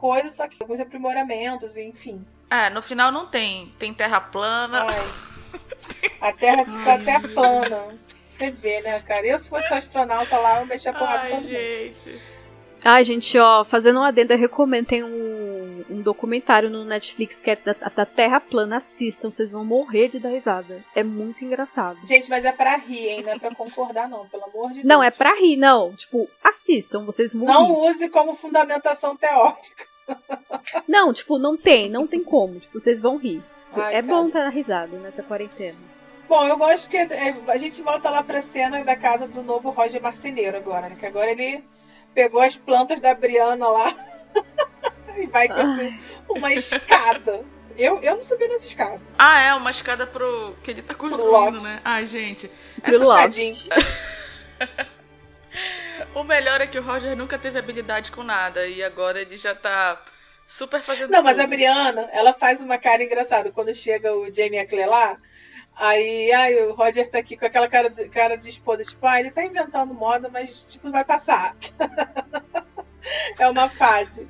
coisa, só que com alguns aprimoramentos, enfim. É, no final não tem. Tem terra plana. Ai. A Terra fica até plana. Você vê, né, cara? Eu, se fosse astronauta lá, eu mexia a porrada todo gente. mundo. Ai, gente, ó, fazendo um adendo, eu recomendo. Tem um, um documentário no Netflix que é da, da, Terra plana. Assistam, vocês vão morrer de dar risada. É muito engraçado. Gente, mas é pra rir, hein? Não é pra concordar, não, pelo amor de Deus. Não, é pra rir, não. Tipo, assistam, vocês vão Não use como fundamentação teórica. Não, tipo, não tem, não tem como. Tipo, vocês vão rir. Ai, é cara. bom pra dar risada nessa quarentena. Bom, eu gosto que é, a gente volta lá pra cena da casa do novo Roger Marceneiro agora, né? Que agora ele pegou as plantas da Briana lá e vai construir uma escada. Eu, eu não subi nessa escada. Ah, é, uma escada pro. que ele tá construindo, né? Ai, gente. Essa o melhor é que o Roger nunca teve habilidade com nada e agora ele já tá super fazendo. Não, tudo. mas a Briana, ela faz uma cara engraçada quando chega o Jamie Ackley lá. Aí, aí o Roger tá aqui com aquela cara de, cara de esposa, tipo, ah, ele tá inventando moda, mas tipo, vai passar. é uma fase.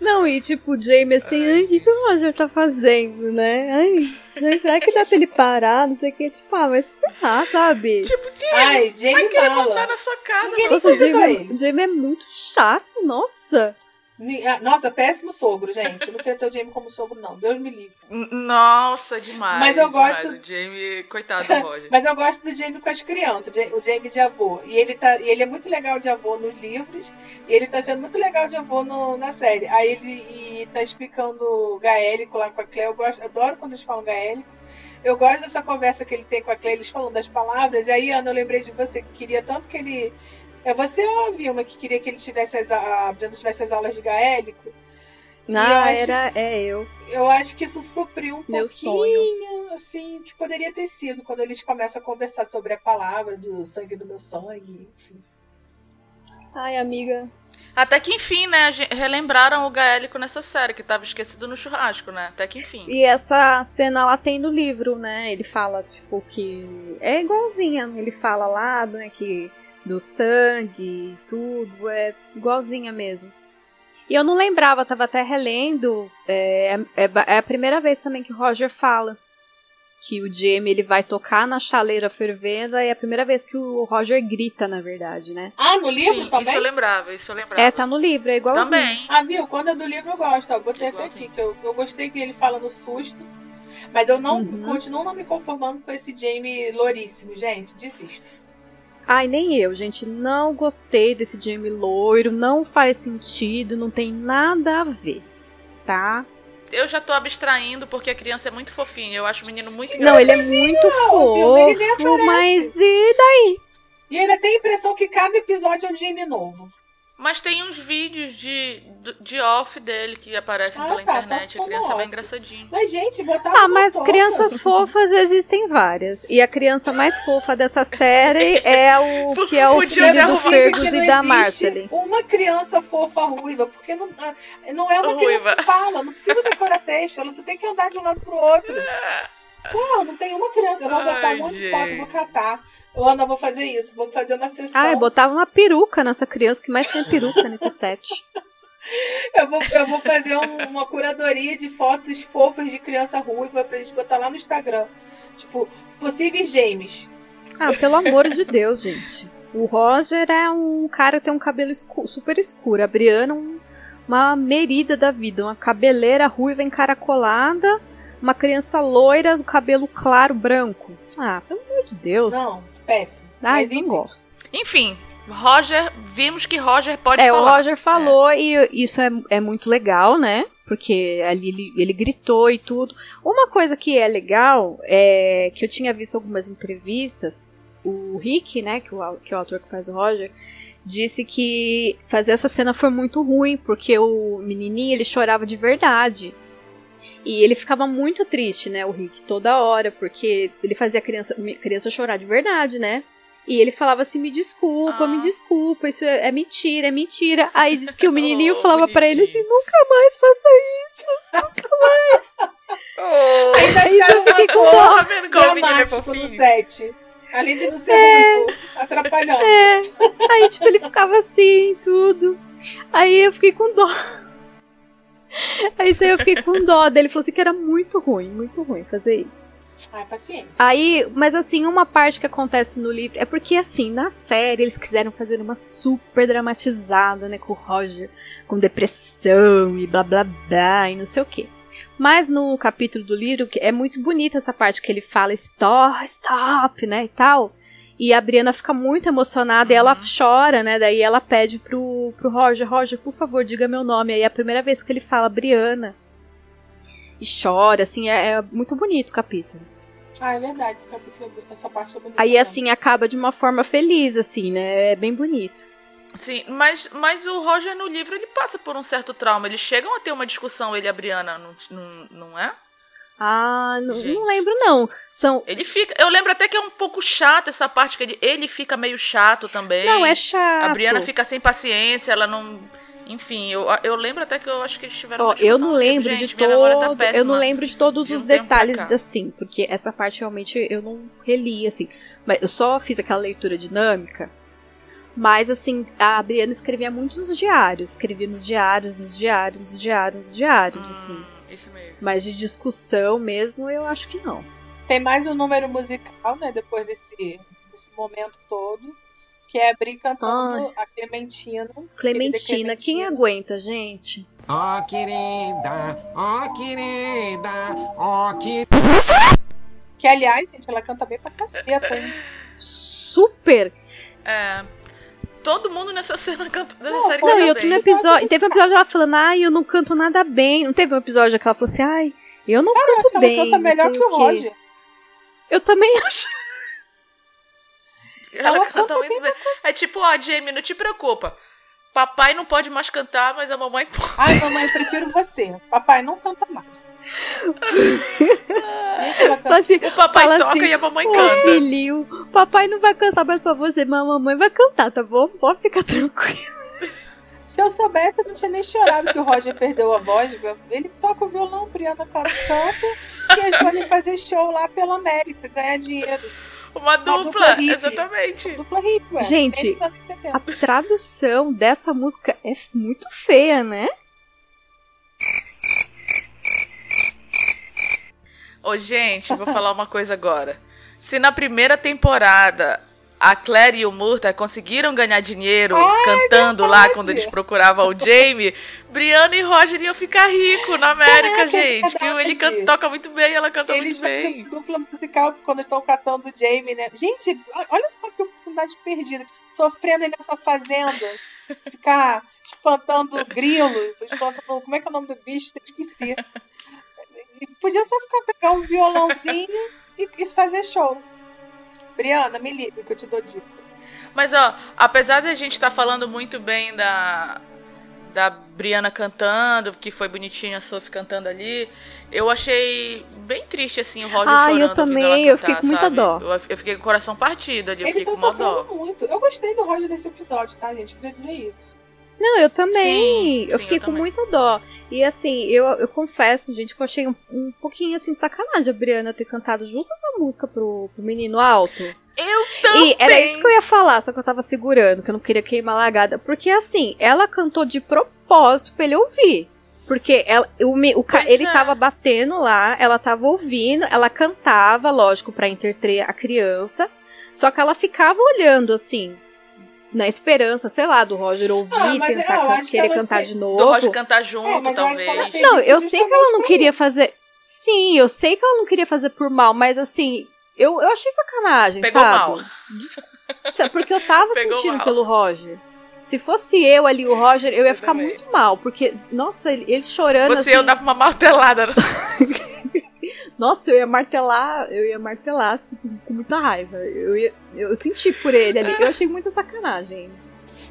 Não, e tipo, o Jamie assim, ai, o que, que o Roger tá fazendo, né? Ai, será que dá pra ele parar? Não sei o que, tipo, ah, vai se ferrar, sabe? Tipo, Jamie, ai, Jamie vai querer mandar na sua casa. Nossa, o Jamie, é, o Jamie é muito chato, nossa. Ah, Nossa, péssimo sogro, gente. Eu não queria ter o Jamie como sogro, não. Deus me livre. Nossa, demais. Mas eu demais. gosto- O Jamie, coitado do Roger. Mas eu gosto do Jamie com as crianças, o Jamie de avô. E ele, tá, e ele é muito legal de avô nos livros, e ele tá sendo muito legal de avô no- na série. Aí ele e tá explicando gaélico lá com a Cleo. Eu gosto, adoro quando eles falam gaélico. Eu gosto dessa conversa que ele tem com a Cleo, eles falam das palavras. E aí, Ana, eu lembrei de você que queria tanto que ele. É você ou a Vilma que queria que ele tivesse as, a Brenda tivesse as aulas de gaélico? Eu acho- era. É eu. Eu acho que isso supriu um Meu pouquinho, assim, que poderia ter sido quando eles começam a conversar sobre a palavra do sangue do meu sangue, enfim. Ai, amiga. Até que enfim, né? Relembraram o gaélico nessa série, que tava esquecido no churrasco, né? Até que enfim. E essa cena lá tem no livro, né? Ele fala, tipo, que é igualzinha. Ele fala lá, né, que do sangue e tudo, é igualzinha mesmo. E eu não lembrava, tava até relendo. É, é, ba- é a primeira vez também que o Roger fala que o Jamie ele vai tocar na chaleira fervendo. Aí é a primeira vez que o Roger grita, na verdade, né? Ah, no livro Sim, também? isso eu lembrava, isso eu lembrava. É, tá no livro, é igualzinho. Também. Ah, viu? Quando é do livro eu gosto, ó. Eu botei até aqui, que eu, eu gostei que ele fala no susto. Mas eu não Uhum. continuo não me conformando com esse Jamie louríssimo, gente. Desisto. Ai, nem eu, gente. Não gostei desse Jamie loiro. Não faz sentido. Não tem nada a ver. Tá? Eu já tô abstraindo porque a criança é muito fofinha. Eu acho o menino muito Não, ele é muito fofo, mas e daí? E ainda tem a impressão que cada episódio é um Jamie novo. Mas tem uns vídeos de, de off dele que aparecem Ah, pela tá, internet. A criança no é bem off. engraçadinho. Mas, gente, botar Ah, mas crianças fofas existem várias. E a criança mais fofa dessa série é o que é o Podia filho do Fergus e da Marceline. Uma criança fofa ruiva, porque não, ah, não é uma Ruiva. criança que fala, não precisa decorar texto, ela só tem que andar de um lado pro outro. Não, não tem uma criança. Eu vou botar Ai, um monte de gente. foto, vou catar. Eu, Ana, vou fazer isso, vou fazer uma sessão. Ah, eu botava uma peruca nessa criança, que mais tem peruca nesse set. Eu vou, eu vou fazer um- uma curadoria de fotos fofas de criança ruiva pra gente botar lá no Instagram. Tipo, possíveis James. Ah, pelo amor de Deus, gente. O Roger é um cara que tem um cabelo escu- super escuro. A Brianna, um- uma merida da vida. Uma cabeleira ruiva encaracolada. Uma criança loira, o cabelo claro, branco. Ah, pelo amor de Deus. Não, péssimo. Ai, Mas não enfim. gosto. Enfim, Roger, vimos que Roger pode É, o falar. Roger falou e isso é, é muito legal, né? Porque ali ele, ele gritou e tudo. Uma coisa que é legal é que eu tinha visto algumas entrevistas. O Rick, né, que, o, que é o autor que faz o Roger, disse que fazer essa cena foi muito ruim, porque o menininho ele chorava de verdade. E ele ficava muito triste, né, o Rick, toda hora, porque ele fazia a criança, a criança chorar de verdade, né? E ele falava assim: me desculpa, Ah. me desculpa, isso é, é mentira, é mentira. Aí disse que o menininho Oh, falava pra ele assim: nunca mais faça Oh, Ainda Aí eu acharam fiquei com ator dó. tá vendo como o menino é dramático no set. Além de não ser É. ruivo, atrapalhando. Aí, tipo, ele ficava assim, tudo. Aí eu fiquei com dó. Aí isso aí eu fiquei com dó dele. Ele falou assim que era muito ruim, muito ruim fazer isso. Ai, paciência. Aí, mas assim, uma parte que acontece no livro é porque, assim, na série eles quiseram fazer uma super dramatizada, né, com o Roger, com depressão e blá blá blá e não sei o que. Mas no capítulo do livro que é muito bonita essa parte que ele fala stop, stop, né, e tal. E a Brianna fica muito emocionada e ela Uhum. chora, né? Daí ela pede pro, pro Roger, Roger, por favor, diga meu nome. Aí é a primeira vez que ele fala Brianna. E chora, assim, é, é muito bonito o capítulo. Ah, é verdade, esse capítulo, essa parte é bonita. Aí, também. assim, acaba de uma forma feliz, assim, né? É bem bonito. Sim, mas, mas o Roger no livro ele passa por um certo trauma. Eles chegam a ter uma discussão, ele e a Brianna, não, não, não é? Ah, não, não lembro, não. São. Ele fica. Eu lembro até que é um pouco chato essa parte que ele, ele fica meio chato também. Não, é chato. A Brianna fica sem paciência, ela não. Enfim, eu, eu lembro até que eu acho que eles tiveram uma eu não lembro Gente, de tá todo. péssima. eu não lembro de todos de um os detalhes assim, porque essa parte realmente eu não reli, assim. Mas eu só fiz aquela leitura dinâmica. Mas, assim, a Brianna escrevia muito nos diários. Escrevia nos diários, nos diários, nos diários, nos diários, assim. Isso mesmo. Mas de discussão mesmo, eu acho que não. Tem mais um número musical, né? Depois desse, desse momento todo. Que é a Bri cantando a Clementina. Clementina, quem aguenta, gente? Ó oh, querida, ó oh, querida, ó oh, querida. Que aliás, gente, ela canta bem pra caceta, hein? Super! É. Todo mundo nessa cena canta nessa não, série Não, canta e outro episódio. Teve um episódio ela falando, ai, eu não canto nada bem. Não teve um episódio que ela falou assim, ai, eu não Cara, canto ela bem. canta melhor que o Roger. Eu também acho. Ela, ela canta, canta muito bem. É tipo, ó, Jamie, não te preocupa. Papai não pode mais cantar, mas a mamãe pode. Ai, mamãe, prefiro você. Papai não canta mais. Assim, o papai toca assim, e a mamãe canta. filhinho, papai não vai cantar mais pra você, mas a mamãe vai cantar, tá bom? Pode ficar tranquilo. Se eu soubesse, eu não tinha nem chorado que o Roger perdeu a voz. Ele toca o violão, Briana canta, e eles podem fazer show lá pela América, ganhar dinheiro. Uma dupla, dupla exatamente. Dupla hip, ué. Gente, a tradução dessa música é muito feia, né? Ô, gente, vou falar uma coisa agora. Se na primeira temporada a Claire e o Murta conseguiram ganhar dinheiro Ai, cantando lá quando eles procuravam o Jamie, Brianna e Roger iam ficar ricos na América, Caraca, gente. Que ele canta, toca muito bem, ela canta eles muito bem. dupla musical quando estão catando o Jamie, né? Gente, olha só que oportunidade perdida. Sofrendo aí nessa fazenda. Ficar espantando grilo, espantando. Como é que é o nome do bicho? Esqueci. Podia só ficar pegar um violãozinho e, e fazer show. Briana, me liga que eu te dou dica. Mas, ó, apesar da gente estar tá falando muito bem da, da Briana cantando, que foi bonitinha a Sophie cantando ali, eu achei bem triste, assim, o Roger ah, chorando. Ah, eu também, cantar, eu fiquei com muita sabe? dó. Eu, eu, fiquei com o coração partido ali, eu Ele fiquei tá com uma dó. muito. Eu gostei do Roger nesse episódio, tá, gente? Queria dizer isso. Não, eu também. Sim, eu sim, fiquei eu com também. muita dó. E assim, eu, eu confesso, gente, que eu achei um, um pouquinho assim de sacanagem a Briana ter cantado justo essa música pro, pro menino alto. Eu também! E era isso que eu ia falar, só que eu tava segurando, que eu não queria queimar a largada. Porque assim, ela cantou de propósito pra ele ouvir. Porque ela, o, o, Pois ele é. tava batendo lá, ela tava ouvindo, ela cantava, lógico, pra entreter a criança. Só que ela ficava olhando assim, na esperança, sei lá, do Roger ouvir, Ah, mas tentar eu que querer ela cantar de Do novo. Roger cantar junto, É, eu que talvez. fez- Não, eu sei que ela não queria fazer. Sim, eu sei que ela não queria fazer por mal, mas assim, eu, eu achei sacanagem, Pegou sabe? mal. Porque eu tava Pegou sentindo mal. pelo Roger. Se fosse eu ali, o Roger, eu ia Eu ficar também. muito mal. Porque, nossa, ele, ele chorando Você assim. eu dava uma martelada. no- Nossa, eu ia martelar, eu ia martelar assim, com, muita raiva. Eu, ia, eu senti por ele ali. Eu achei muita sacanagem.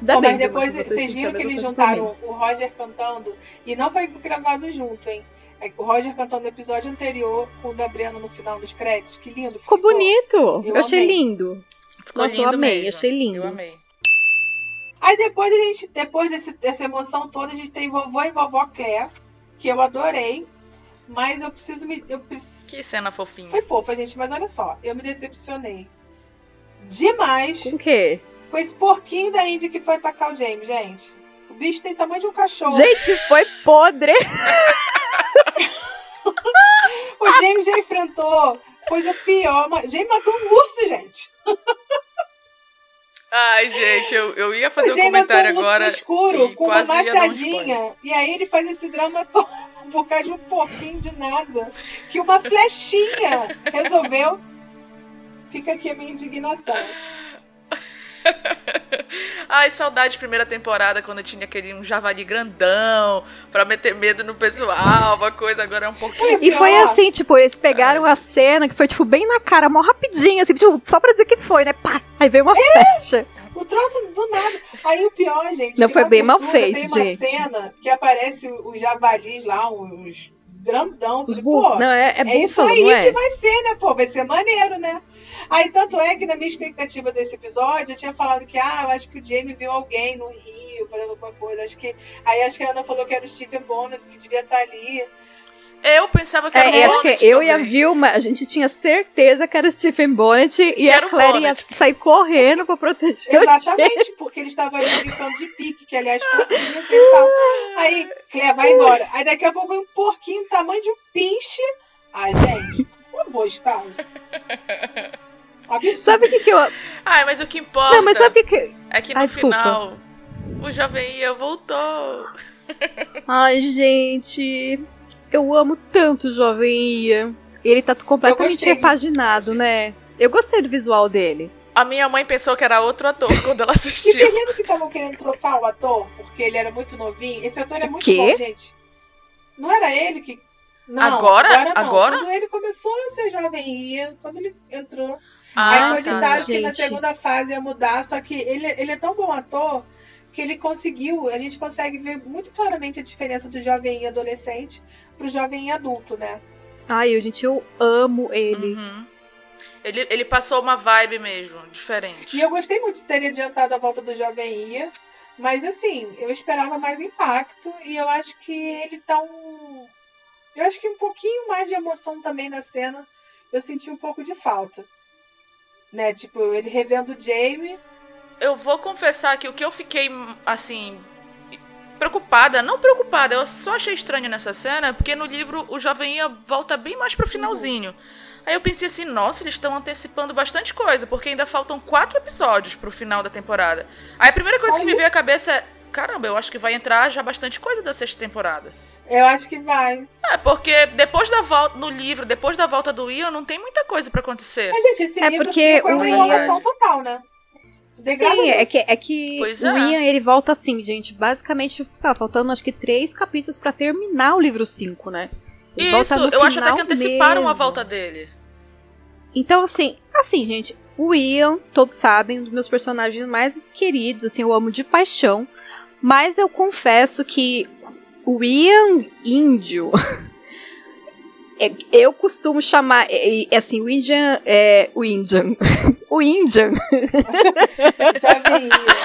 Ainda Bom, bem mas depois vocês vocês viram que eles juntaram o Roger cantando e não foi gravado junto, hein? É o Roger cantando no episódio anterior com o da no final dos créditos. Que lindo. que Ficou bonito. Eu, Eu achei lindo. Ficou Nossa, eu lindo amei, mesmo. achei lindo. Eu amei. Aí depois a gente, depois desse- dessa emoção toda, a gente tem vovô e vovó Claire, que eu adorei. Mas eu preciso me. Eu preciso... Que cena fofinha. Foi fofa, gente, mas olha só, eu me decepcionei demais Com o quê? com esse porquinho da Indy que foi atacar o James, gente. O bicho tem tamanho de um cachorro. Gente, foi podre. O James já enfrentou coisa pior. mas- James matou um urso, gente. Ai, gente, eu, eu ia fazer o um comentário agora. no escuro com uma um machadinha. e aí ele faz esse drama todo por causa de um porquinho de nada. Que uma flechinha resolveu. Fica aqui a minha indignação. Ai, saudade de primeira temporada, quando tinha aquele um javali grandão pra meter medo no pessoal, uma coisa, agora é um pouquinho. E foi assim, tipo, eles pegaram a cena que foi, tipo, bem na cara, mó rapidinho, assim, tipo, só pra dizer que foi, né? Pá! Aí veio uma flecha. O troço do nada. Aí o pior, gente. Não, tem foi uma bem mal feito, tem uma gente. cena que aparece os javalis lá, uns grandão. Os pô, Não, é, é É isso aí é? que vai ser, né, pô? Vai ser maneiro, né? Aí, tanto é que na minha expectativa desse episódio, eu tinha falado que, ah, eu acho que o Jamie viu alguém no Rio fazendo alguma coisa. Acho que. Aí acho que a Ana falou que era o Stephen Bonnet que devia estar ali. Eu pensava que era É, um acho que eu e a também. Vilma, a gente tinha certeza que era o Stephen Bonnet e Que a Claire ia sair correndo pra proteger. Exatamente, porque ele estava ali brincando de pique, que aliás foi assim, assim e tal. Aí, Cleia, vai embora. Aí daqui a pouco vem um porquinho, tamanho de um pinche. Ai, gente, por favor, estágio. Absurdo. Sabe o que, que eu. Ai, mas o que importa Não, mas sabe o que, que. é que no Ai, final o Jovem Ian voltou. Ai, gente. Eu amo tanto o Jovem Ian. Ele tá completamente repaginado, né? Eu gostei do visual dele. A minha mãe pensou que era outro ator quando ela E assistiu. tem gente que estavam querendo trocar o ator porque ele era muito novinho. Esse ator é muito Quê? bom, gente. Não era ele que. Não, Agora? não. Agora? Quando ele começou a ser jovem ia, quando ele entrou. Ah, aí tá. cogitaram que na segunda fase ia mudar, só que ele, ele é tão bom ator que ele conseguiu, a gente consegue ver muito claramente a diferença do jovem e adolescente pro jovem e adulto, né? Ai, gente, eu amo ele. Uhum. Ele, ele passou uma vibe mesmo, diferente. E eu gostei muito de terem adiantado a volta do Jovem Ia, mas assim, eu esperava mais impacto e eu acho que ele tá um. Eu acho que um pouquinho mais de emoção também na cena. Eu senti um pouco de falta. Né? Tipo, ele revendo o Jamie. Eu vou confessar que o que eu fiquei, assim, preocupada, não preocupada, eu só achei estranho nessa cena, porque no livro o Jovem Ian volta bem mais pro finalzinho. Aí eu pensei assim, nossa, eles estão antecipando bastante coisa, porque ainda faltam quatro episódios pro final da temporada. Aí a primeira coisa Só que me veio à cabeça é, caramba, eu acho que vai entrar já bastante coisa da sexta temporada. Eu acho que vai. É, porque depois da volta, no livro, depois da volta do Ian, não tem muita coisa pra acontecer. Mas, gente, esse É livro porque cinco é uma enrolação total, né? Sim, é que, é que Pois o é. Ian, ele volta assim, gente. Basicamente, tá faltando acho que três capítulos pra terminar o livro 5, né? Ele Isso, volta no eu acho até que anteciparam a mesmo. volta dele. Então, assim, assim, gente, o Ian, todos sabem, um dos meus personagens mais queridos, assim, eu amo de paixão. Mas eu confesso que o Ian índio. é- eu costumo chamar. é- é- assim, o Indian. É, o Indian. o Indian. Jovem Ia.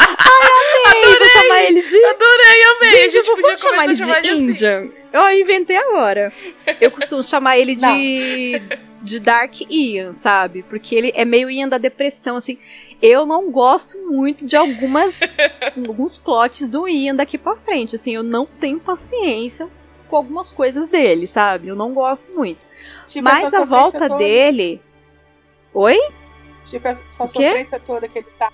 Eu vou chamar ele de. Adorei, amei. a gente eu podia vou chamar ele chamar de assim. Indian. Eu inventei agora. Eu costumo chamar ele de, de Dark Ian, sabe? Porque ele é meio Ian da depressão, assim. Eu não gosto muito de algumas alguns plots do Ian daqui pra frente, assim. Eu não tenho paciência com algumas coisas dele, sabe? Eu não gosto muito. Tipo, Mas a volta toda. dele. Oi? Tipo, essa sofrência toda que ele tá.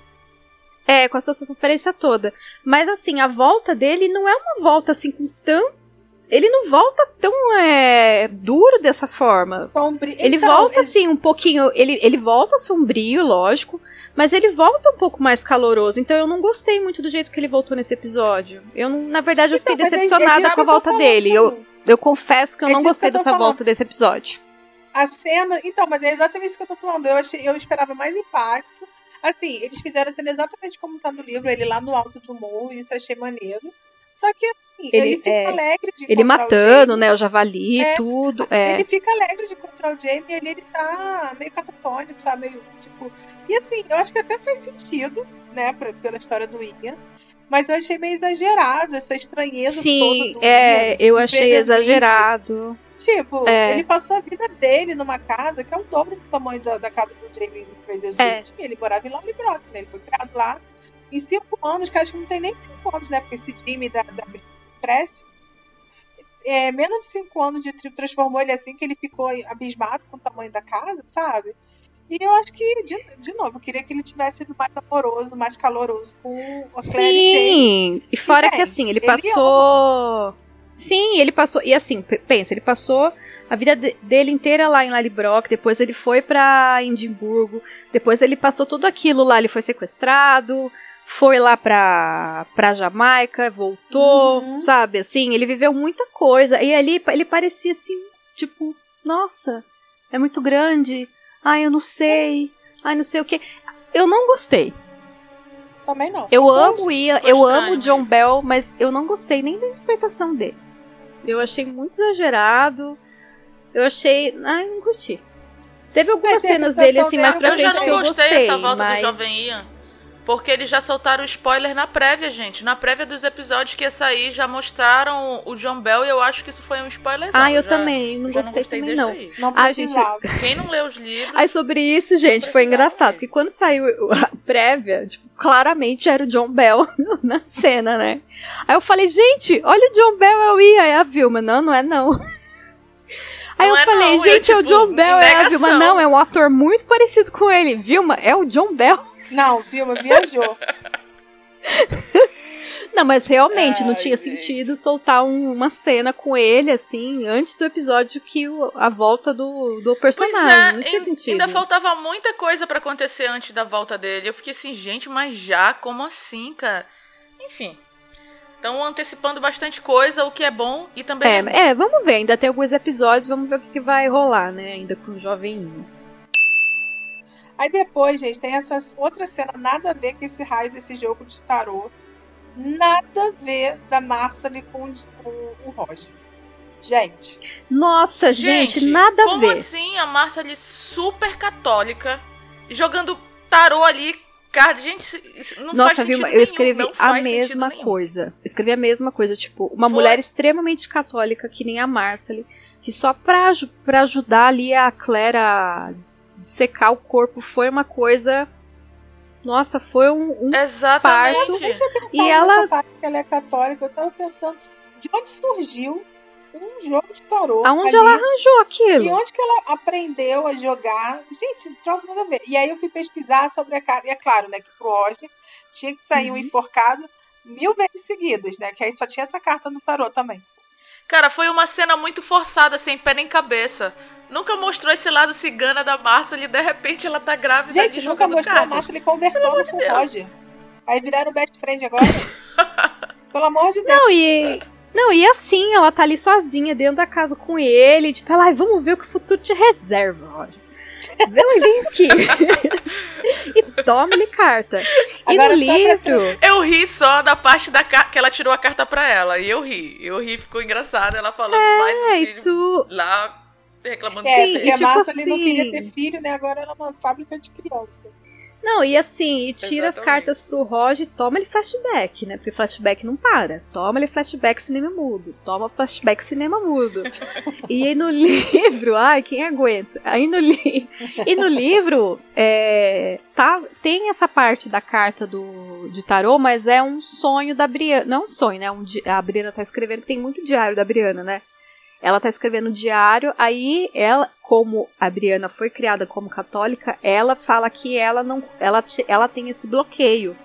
É, com a sua sofrência toda. Mas assim, a volta dele não é uma volta assim com tão. Ele não volta tão é, duro dessa forma. Sombrio. Ele Então, volta assim um pouquinho. Ele, ele volta sombrio, lógico. Mas ele volta um pouco mais caloroso. Então eu não gostei muito do jeito que ele voltou nesse episódio. Eu não, na verdade, eu fiquei Então, mas é- decepcionada com a volta dele. Eu, eu confesso que eu É não gostei eu dessa falando. volta desse episódio. A cena. Então, mas é exatamente isso que eu tô falando. Eu, achei, eu esperava mais impacto. Assim, eles fizeram a cena exatamente como tá no livro, ele lá no alto de um morro, isso eu achei maneiro. Só que assim, ele, Ele- fica é, alegre de Ele o matando, Jamie. né? O javali, É, tudo. É. Ele fica alegre de encontrar o Jamie e ele, ele tá meio catatônico, sabe? Meio, tipo... E assim, eu acho que até faz sentido, né, pra- pela história do Ian. Mas eu achei meio exagerado essa estranheza Sim, toda do é, Ian. eu achei exagerado. Tipo, É. ele passou a vida dele numa casa que é o dobro do tamanho da, da casa do Jamie Fraser É. Ele morava em Lollybrook, né? Ele foi criado lá. Em cinco anos, que acho que não tem nem cinco anos, né? Porque esse Jimmy da, da cresce. É, menos de cinco anos de tri- transformou ele assim que ele ficou abismado com o tamanho da casa, sabe? E eu acho que, de, de novo, eu queria que ele tivesse sido mais amoroso, mais caloroso com Jamie. Sim, e fora que assim, ele ele passou. Sim, ele passou. E assim, pensa, ele passou a vida de- dele inteira lá em Lallybrock, depois ele foi pra Edimburgo, depois ele passou tudo aquilo lá, ele foi sequestrado, foi lá pra, pra Jamaica, voltou, Uhum. sabe? Assim, ele viveu muita coisa. E ali ele parecia assim, tipo, nossa, é muito grande. Ai, eu não sei. Ai, não sei o que. Eu não gostei. Também não. Eu amo o Ian, eu amo o John? Bell, mas eu não gostei nem da interpretação dele. Eu achei muito exagerado. Eu achei. Ai, não curti. Teve algumas cenas dele assim mais pra Eu já frente não que eu gostei gostei. dessa volta mas... do Jovem Ian. Porque eles já soltaram o spoiler na prévia, gente. Na prévia dos episódios que ia sair, já mostraram o John Bell e eu acho que isso foi um spoiler. Ah, eu também, não já gostei, também não. aí. Não Ah, gente. Quem não lê os livros. Aí sobre isso, gente, foi engraçado, porque quando saiu a prévia, tipo, claramente era o John Bell na cena, né? Aí eu falei, gente, olha o John Bell, é o Ian, é a Vilma. Não, não é não. Aí Não eu é falei, não, eu, gente, é o tipo, John Bell. É a Vilma. Não, é um ator muito parecido com ele. Vilma, é o John Bell. Não, Vilma viajou. Não, mas realmente não Ai, tinha gente. sentido soltar um- uma cena com ele, assim, antes do episódio que o- a volta do, do Pois personagem. é, não tinha sentido. ainda faltava muita coisa pra acontecer antes da volta dele. Eu fiquei assim, gente, mas já? Como assim, cara? Enfim. Estão antecipando bastante coisa, o que é bom e também. é. É, é, vamos ver. Ainda tem alguns episódios, vamos ver o que, que vai rolar, né? Ainda com o joveminho. Aí depois, gente, tem essa outra cena nada a ver com esse raio desse jogo de tarô. Nada a ver da Marcely com, o- com o Roger. Gente, Nossa, gente, nada a como ver. assim a ali super católica, jogando tarô ali, cara, gente, isso- não faz Nossa, sentido Vilma, eu nenhum, escrevi a faz mesma nenhum. coisa. Eu escrevi a mesma coisa, tipo, uma Foi. mulher extremamente católica, que nem a Marcely, que só pra, pra ajudar ali a Claire a secar o corpo foi uma coisa. Nossa, foi um. um- Exatamente. deixa eu pensar E ela- parte que ela é católica. Eu tava pensando de onde surgiu um jogo de tarô. Aonde ali, ela arranjou E aquilo? onde que ela aprendeu a jogar? Gente, não trouxe nada a ver. E aí eu fui pesquisar sobre a carta. E é claro, né, que pro Roger tinha que sair um Uhum. enforcado mil vezes seguidas, né? Que aí só tinha essa carta no tarô também. Cara, foi uma cena muito forçada, sem pé nem cabeça. Nunca mostrou esse lado cigana da Márcia e de repente ela tá grávida Gente, nunca mostrou a cartas. Márcia ele conversando com o Deus. Roger. Aí viraram best friend agora. Pelo amor de Deus. Não, e. Não, e assim, ela tá ali sozinha dentro da casa com ele, tipo, ela, ai, vamos ver o que o futuro te reserva, Roger. Vem, vem aqui. e toma-lhe carta. E Agora, no pra- livro. Eu ri só da parte da que ela tirou a carta pra ela. E eu ri. Eu ri, ficou engraçado ela falando mais um filho tu. lá reclamando É, Sim, porque e a tipo Márcia ele não assim- queria ter filho, né? Agora ela é uma fábrica de criança. Não, e assim, e tira as Exatamente. cartas pro Roger, toma ele flashback, né? Porque flashback não para. Toma ele flashback cinema mudo. Toma flashback cinema mudo. e aí no livro, ai, quem aguenta? Aí no, li e no livro, é, tá, tem essa parte da carta do, de tarô, mas é um sonho da Briana. Não é um sonho, né? Um, a Briana tá escrevendo, tem muito diário da Briana, né? Ela tá escrevendo diário, aí ela, como a Briana foi criada como católica, ela fala que ela não, ela, ela tem esse bloqueio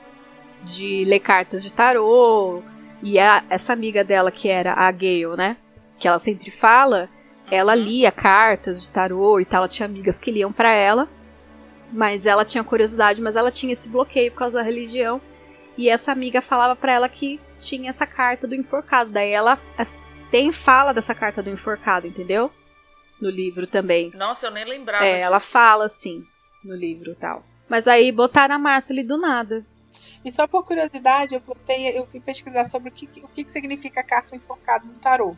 de ler cartas de tarô. E a, essa amiga dela que era a Gale, né? Que ela sempre fala, ela lia cartas de tarô e tal, ela tinha amigas que liam pra ela, mas ela tinha curiosidade, mas ela tinha esse bloqueio por causa da religião. E essa amiga falava pra ela que tinha essa carta do enforcado. Daí ela tem fala dessa carta do enforcado, entendeu? No livro também. Nossa, eu nem lembrava. É, ela fala assim no livro e tal. Mas aí botaram a Márcia ali do nada. E só por curiosidade, eu, botei, eu fui pesquisar sobre o que, o que significa carta enforcada no tarô.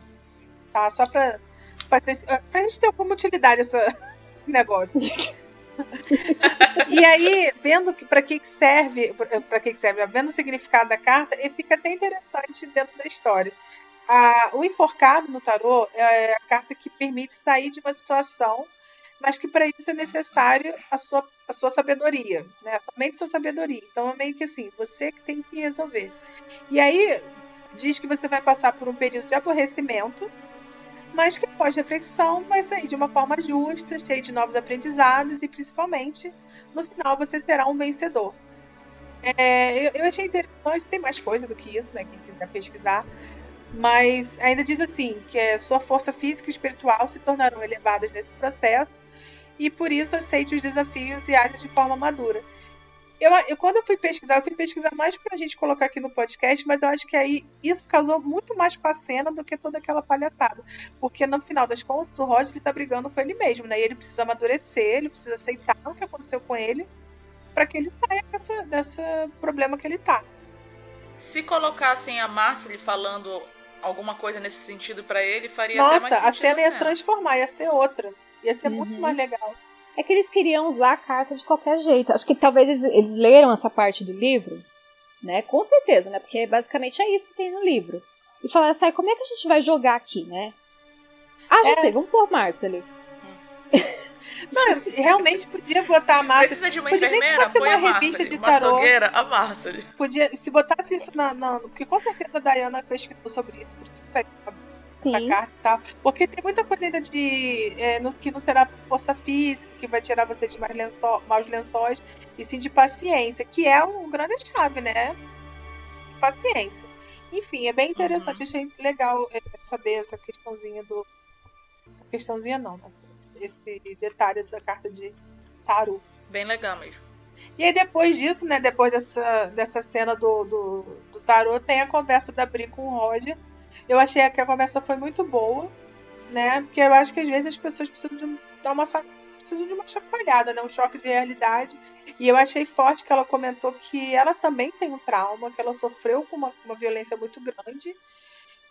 Tá? Só pra fazer. Pra gente ter alguma utilidade essa, esse negócio. e aí, vendo que para que que serve, para que que serve, vendo o significado da carta, e fica até interessante dentro da história. A- o enforcado no tarô é a carta que permite sair de uma situação, mas que para isso é necessário a sua, a sua sabedoria, né? Somente sua sabedoria. Então é meio que assim, você que tem que resolver. E aí diz que você vai passar por um período de aborrecimento, mas que após reflexão vai sair de uma forma justa, cheio de novos aprendizados e principalmente no final você será um vencedor. É, eu, eu achei interessante, tem mais coisa do que isso, né? Quem quiser pesquisar. Mas ainda diz assim, que a sua força física e espiritual se tornarão elevadas nesse processo e por isso aceite os desafios e aja de forma madura. Eu, eu, quando eu fui pesquisar, eu fui pesquisar mais pra gente colocar aqui no podcast, mas eu acho que aí isso casou muito mais com a cena do que toda aquela palhaçada. Porque no final das contas, o Roger ele tá brigando com ele mesmo, né? E ele precisa amadurecer, ele precisa aceitar o que aconteceu com ele para que ele saia dessa, dessa problema que ele tá. Se colocassem a Márcia falando alguma coisa nesse sentido pra ele, faria até Nossa, mais a sentido cena ia transformar, ia ser outra. Ia ser muito Uhum. mais legal. É que eles queriam usar a carta de qualquer jeito. Acho que talvez eles, eles leram essa parte do livro, né? Com certeza, né? Porque basicamente é isso que tem no livro. E falaram assim, "Ai, como é que a gente vai jogar aqui, né? Ah, já É. sei, vamos pôr Marcely. Não, realmente podia botar a Márcia. Precisa de uma Podia nem enfermeira? Põe uma a revista de tarô. A Márcia. Podia, se botasse isso na, na- Porque com certeza a Diana pesquisou sobre isso, por isso que saiu Sim. essa carta e tal. Porque tem muita coisa ainda de. é, no, que não será por força física, que vai tirar você de mais lençó, maus lençóis, e sim de paciência, que é um grande chave, né? Paciência. Enfim, é bem interessante. Achei legal é, saber essa questãozinha do. Essa questãozinha não, né? Esse detalhe da carta de tarô. Bem legal mesmo. E aí depois disso, né, depois dessa, dessa cena do, do, do tarô, tem a conversa da Bri com o Roger. Eu achei que a conversa foi muito boa, né? Porque eu acho que às vezes as pessoas precisam de dar uma sa- precisam de uma chacoalhada, né? Um choque de realidade. E eu achei forte que ela comentou que ela também tem um trauma, que ela sofreu com uma, uma violência muito grande.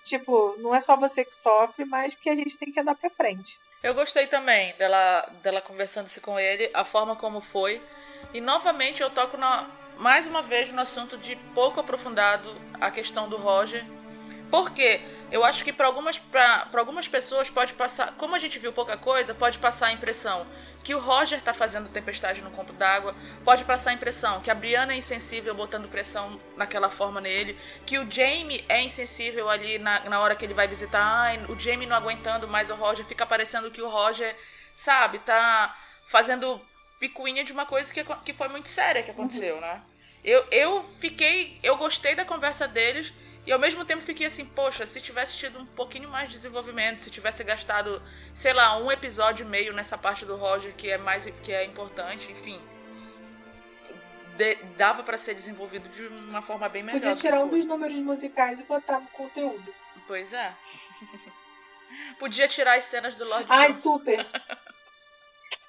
Tipo, não é só você que sofre, mas que a gente tem que andar pra frente. Eu gostei também dela, dela conversando-se com ele, a forma como foi. E novamente eu toco na, mais uma vez no assunto de pouco aprofundado a questão do Roger. Porque eu acho que para algumas, pra, pra algumas pessoas pode passar. Como a gente viu pouca coisa, pode passar a impressão que o Roger tá fazendo tempestade no copo d'água. Pode passar a impressão que a Brianna é insensível botando pressão naquela forma nele. Que o Jamie é insensível ali na, na hora que ele vai visitar. Ai, o Jamie não aguentando mais o Roger. Fica parecendo que o Roger, sabe, tá fazendo picuinha de uma coisa que, que foi muito séria que aconteceu, né? Eu, eu fiquei. Eu gostei da conversa deles. E ao mesmo tempo fiquei assim, poxa, se tivesse tido um pouquinho mais de desenvolvimento, se tivesse gastado, sei lá, um episódio e meio nessa parte do Roger que é mais que é importante, enfim. de- dava pra ser desenvolvido de uma forma bem melhor. Podia tirar um dos números musicais e botar no conteúdo. Pois é. Podia tirar as cenas do Lord Ai, super!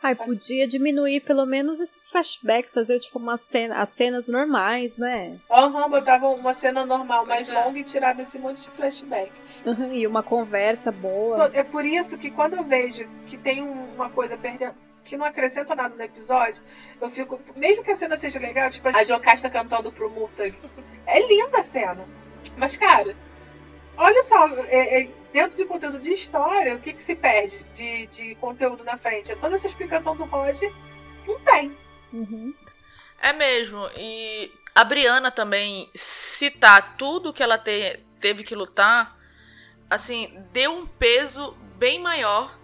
Ai, podia diminuir pelo menos esses flashbacks, fazer tipo uma cena, as cenas normais, né? Aham, botava uma cena normal mais é. longa e tirava esse monte de flashback. Uhum, E uma conversa boa. É por isso que quando eu vejo que tem um- uma coisa perdendo. Que não acrescenta nada no episódio, eu fico. Mesmo que a cena seja legal, tipo a Jocasta cantando pro Murtag. É linda a cena. Mas, cara, olha só, é- é, dentro de conteúdo de história, o que, que se perde de, de conteúdo na frente? É toda essa explicação do Roger. Não tem. Uhum. É mesmo. E a Brianna também citar tudo que ela te- teve que lutar, assim, deu um peso bem maior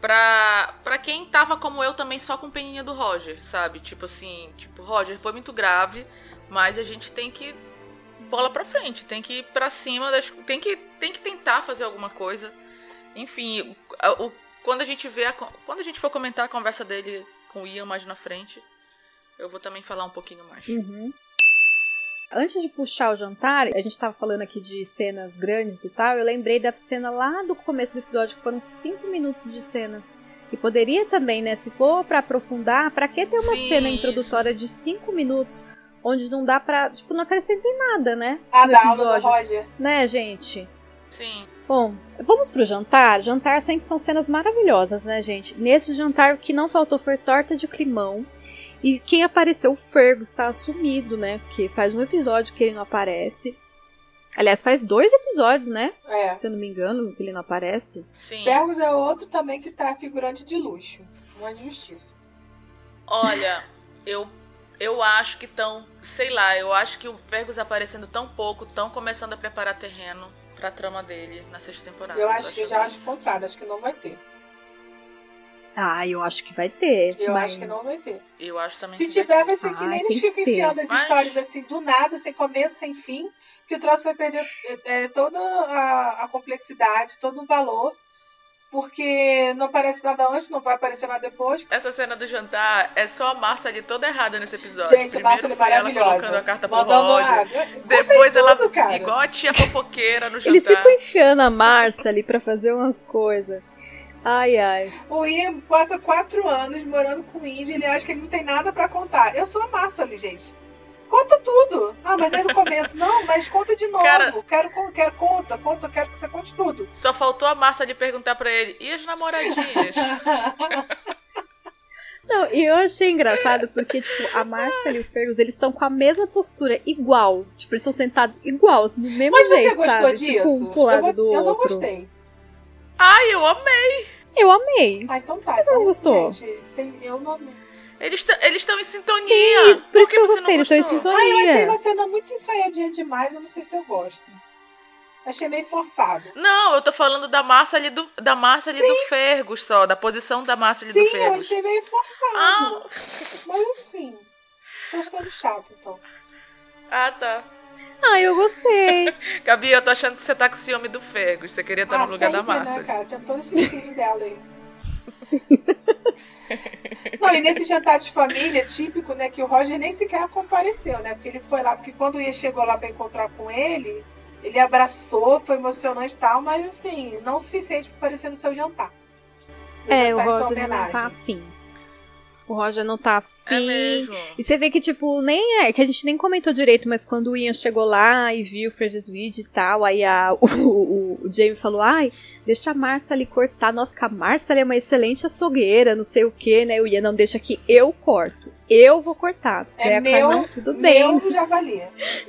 pra, pra quem tava como eu também só com peninha do Roger, sabe? Tipo assim, tipo, Roger, foi muito grave, mas a gente tem que bola pra frente, tem que ir pra cima, das, tem, que, tem que tentar fazer alguma coisa. Enfim, o, o- quando a gente vê a, quando a gente for comentar a conversa dele com o Ian mais na frente, eu vou também falar um pouquinho mais. Uhum. Antes de puxar o jantar, a gente tava falando aqui de cenas grandes e tal, eu lembrei da cena lá do começo do episódio, que foram cinco minutos de cena. E poderia também, né, se for pra aprofundar, pra que ter uma Sim, cena introdutória de cinco minutos, onde não dá pra, tipo, não acrescenta em nada, né? A no da aula do episódio. Roger. Né, gente? Sim. Bom, vamos pro jantar. Jantar sempre são cenas maravilhosas, né, gente? Nesse jantar, o que não faltou foi torta de climão. E quem apareceu, o Fergus, tá sumido, né? Porque faz um episódio que ele não aparece. Aliás, faz dois episódios, né? É. Se eu não me engano, que ele não aparece. Sim. Fergus é outro também que tá figurante de luxo. De justiça. Olha, eu eu acho que estão, sei lá, eu acho que o Fergus aparecendo tão pouco, estão começando a preparar terreno pra trama dele na sexta temporada. Eu acho que já acho o contrário, acho que não vai ter. Ah, eu acho que vai ter. Eu mas- acho que não vai ter. Eu acho também Se que tiver, vai ser que Ai, nem eles ficam enfiando as Mas- histórias assim, do nada, sem começo, sem fim, que o troço vai perder é, é, toda a, a complexidade, todo o valor, porque não aparece nada antes, não vai aparecer nada depois. Essa cena do jantar é só a Márcia ali toda errada nesse episódio. Gente, a Primeiro Márcia é foi ela maravilhosa. colocando a carta pro Mandando Roger. Conta Depois aí ela, tudo, cara. igual a tia fofoqueira no jantar. Eles ficam enfiando a Marcia ali pra fazer umas coisas. Ai, ai. O Ian passa quatro anos morando com o Indy, ele acha que ele não tem nada pra contar. Eu sou a Márcia ali, gente. Conta tudo. Ah, mas é no começo. Não, mas conta de novo. Cara- Quero, quero, conta, conta, quero que você conte tudo. Só faltou a Márcia de perguntar pra ele, e as namoradinhas? Não, e eu achei engraçado porque, tipo, a Marcia e o Fergus, eles estão com a mesma postura, igual. Tipo, eles estão sentados igual, assim, do mesmo Mas você jeito, gostou sabe? disso? Tipo, um pro lado eu, do eu não outro. gostei. Ai, eu amei! Eu amei. Ah, então tá. Mas você não então, gostou? Gente, tem- eu não. T- eles estão em sintonia. Sim, por isso que eu gostei, eles estão em sintonia. Ah, eu achei uma cena muito ensaiadinha demais, eu não sei se eu gosto. Achei meio forçado. Não, eu tô falando da massa ali do, da massa ali do Fergus só, da posição da massa ali Sim, do eu Fergus. achei meio forçado. Ah. Mas enfim. Tô achando chato, então. Ah, tá. Ah, eu gostei. Gabi, eu tô achando que você tá com ciúme do Fergus. Você queria estar ah, no lugar da sempre, massa. Né, cara? Tem todo esse sentido dela aí. Não, e nesse jantar de família típico, né, que o Roger nem sequer compareceu, né? Porque ele foi lá, porque quando o Ian chegou lá pra encontrar com ele, ele abraçou, foi emocionante e tal, mas assim, não o suficiente pra aparecer no seu jantar. No É, o sua Roger não tá afim. O Roger não tá É afim. mesmo. E você vê que, tipo, nem é, que a gente nem comentou direito, mas quando o Ian chegou lá e viu o Ferris Weed e tal, aí a, o, o, o Jamie falou, ai, deixa a Marcia ali cortar. Nossa, que a Marcia é uma excelente açougueira, não sei o que, né? O Ian não deixa que eu corto. Eu vou cortar. É Claire, meu, tudo bem. meu javali.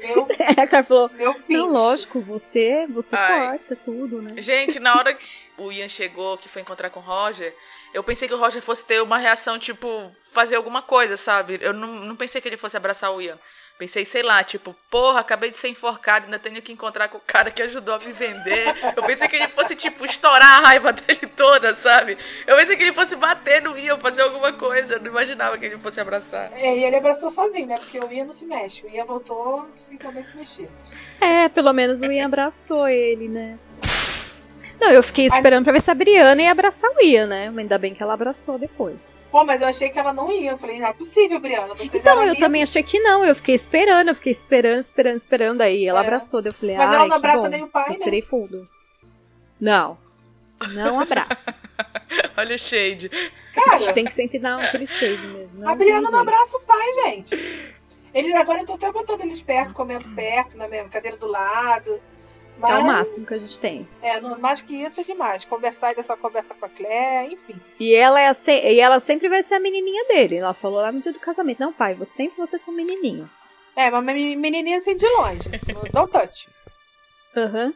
Meu, a Claire falou, meu não, lógico, você, você Ai. corta tudo, né? Gente, na hora que o Ian chegou, que foi encontrar com o Roger, eu pensei que o Roger fosse ter uma reação, tipo, fazer alguma coisa, sabe? Eu não, não pensei que ele fosse abraçar o Ian. Pensei, sei lá, tipo, porra, acabei de ser enforcado, ainda tenho que encontrar com o cara que ajudou a me vender. Eu pensei que ele fosse, tipo, estourar a raiva dele toda, sabe? Eu pensei que ele fosse bater no Ian, fazer alguma coisa. Eu não imaginava que ele fosse abraçar. É, e ele abraçou sozinho, né? Porque o Ian não se mexe. O Ian voltou sem saber se mexer. É, pelo menos o Ian abraçou ele, né? Não, eu fiquei esperando pra ver se a Briana ia abraçar o Ian, né? Mas ainda bem que ela abraçou depois. Pô, mas eu achei que ela não ia. Eu falei, não é possível, Briana. Vocês Então, eu também achei que não. Eu fiquei esperando, eu fiquei esperando, esperando, esperando. Aí ela É. abraçou. Daí eu falei, Mas ai, ela não abraça bom. nem o pai, Eu né? Esperei fundo. Não. Não abraça. Olha o shade. A Cara, gente tem que sempre dar um aquele shade mesmo. a Briana não abraça o pai, gente. Eles agora estão até botando eles perto, comendo perto, na mesma cadeira do lado. Mas, É o máximo que a gente tem. É, não, mais que isso é demais. Conversar dessa conversa com a Claire, enfim. E ela, é se- e ela sempre vai ser a menininha dele. Ela falou lá no dia do casamento. Não, pai, você sempre você é seu menininho. É, uma meni- menininha assim de longe. não dá um touch. Aham.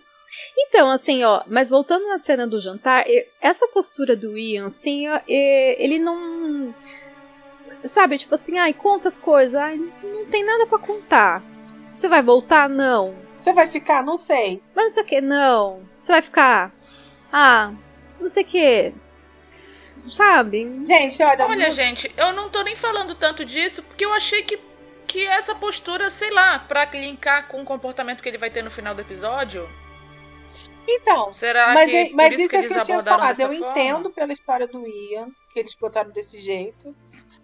Então, assim, ó, mas voltando na cena do jantar, essa postura do Ian, assim, ó, ele não. Sabe, tipo assim, ai, conta as coisas, ai, não tem nada pra contar. Você vai voltar? Não. Você vai ficar? Não sei. Mas não sei o que, não. Você vai ficar? Ah, não sei o que. Sabe? Gente, olha. Olha, gente, eu não tô nem falando tanto disso, porque eu achei que, que essa postura, sei lá, pra linkar com o comportamento que ele vai ter no final do episódio. Então, Será mas, que é- por mas isso isso que é que eu tinha falado. Eu forma? entendo pela história do Ian, que eles botaram desse jeito.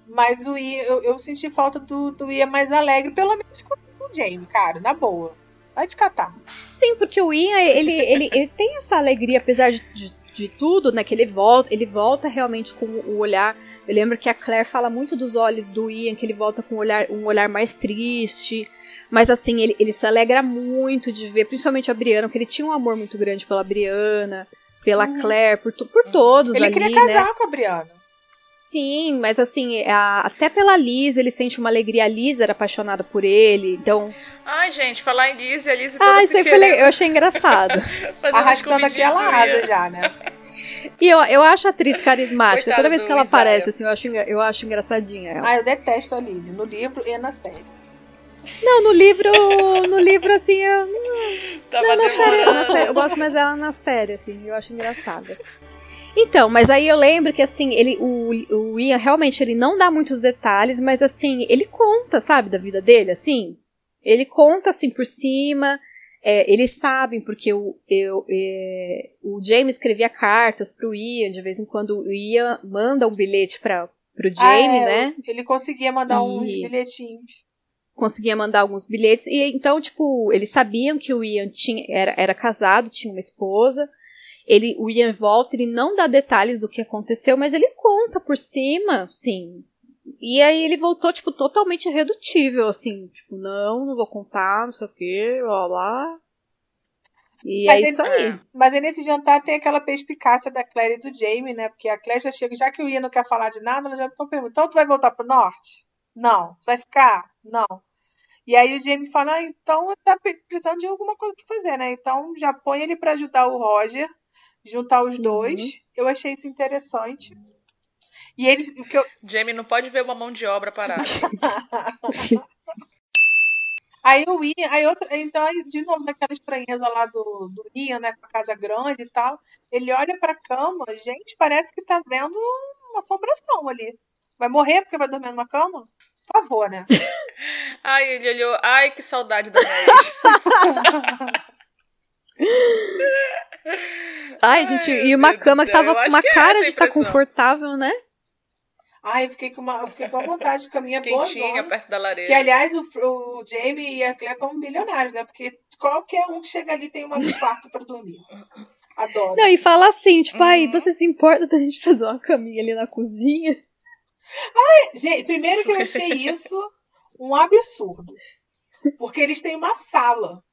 Mas o Ian, eu, eu senti falta do, do Ian mais alegre, pelo menos com o Jamie, cara, na boa. Vai te catar. Sim, porque o Ian, ele, ele, ele tem essa alegria, apesar de, de, de tudo, né? Que ele volta, ele volta realmente com o olhar. Eu lembro que a Claire fala muito dos olhos do Ian, que ele volta com um olhar, um olhar mais triste. Mas assim, ele, ele se alegra muito de ver, principalmente a Briana, porque ele tinha um amor muito grande pela Briana, pela Claire, por, por todos Ele ali, queria né? casar com a Briana. Sim, mas assim, a- até pela Liz, ele sente uma alegria. A Liz era apaixonada por ele, então. Ai, gente, falar em Liz, a Liz toda Ah, isso aí eu achei engraçado. Arrastando aquela asa já, né? E eu, eu acho a atriz carismática. Coitado Toda vez que ela Isaiah. aparece, assim, eu acho, eu acho engraçadinha ela. Ah, eu detesto a Lizzie, no livro e na série. Não, no livro, no livro, assim, eu, Tava não, na série, na série, eu gosto mais dela na série, assim, eu acho engraçada. Então, mas aí eu lembro que, assim, ele, o, o Ian, realmente, ele não dá muitos detalhes, mas, assim, ele conta, sabe, da vida dele, assim. Ele conta, assim, por cima, é, eles sabem, porque o, eu, é, o James escrevia cartas pro Ian, de vez em quando o Ian manda um bilhete para pro Jamie, Ah, é, né? Ele conseguia mandar uns E- bilhetinhos. conseguia mandar alguns bilhetes. E então, tipo, eles sabiam que o Ian tinha, era, era casado, tinha uma esposa. Ele, o Ian volta, ele não dá detalhes do que aconteceu, mas ele conta por cima, sim. E aí ele voltou, tipo, totalmente irredutível, assim, tipo, não, não vou contar, não sei o quê, blá blá. E Mas é isso aí. É. Mas aí nesse jantar tem aquela perspicácia da Claire e do Jamie, né? Porque a Claire já chega, já que o Ian não quer falar de nada, ela já estão perguntando: então tu vai voltar pro norte? Não. Tu vai ficar? Não. E aí o Jamie fala: ah, então tá precisando de alguma coisa pra fazer, né? Então já põe ele pra ajudar o Roger, juntar os Uhum. dois. Eu achei isso interessante. E eles, o que eu, Jamie não pode ver uma mão de obra parada. Aí o Ian, aí outra, então, aí, de novo, naquela estranheza lá do, do Ian, né, com a casa grande e tal, ele olha pra cama, gente, parece que tá vendo uma assombração ali. Vai morrer porque vai dormir numa cama? Por favor, né? Ai, ele olhou. Ai, que saudade da. Ai, gente, e uma cama que tava com uma que é cara a de estar impressão. confortável, né? Ai, eu fiquei com uma, eu fiquei com a vontade de caminhar boa Quentinha, perto da lareira. Que, aliás, o, o Jamie e a Claire estão milionários, né? Porque qualquer um que chega ali tem uma- um quarto pra dormir. Adoro. Não, e fala assim, tipo, ai, Uhum. você se importa da gente fazer uma caminha ali na cozinha? Gente, primeiro que eu achei isso um absurdo. Porque eles têm uma sala.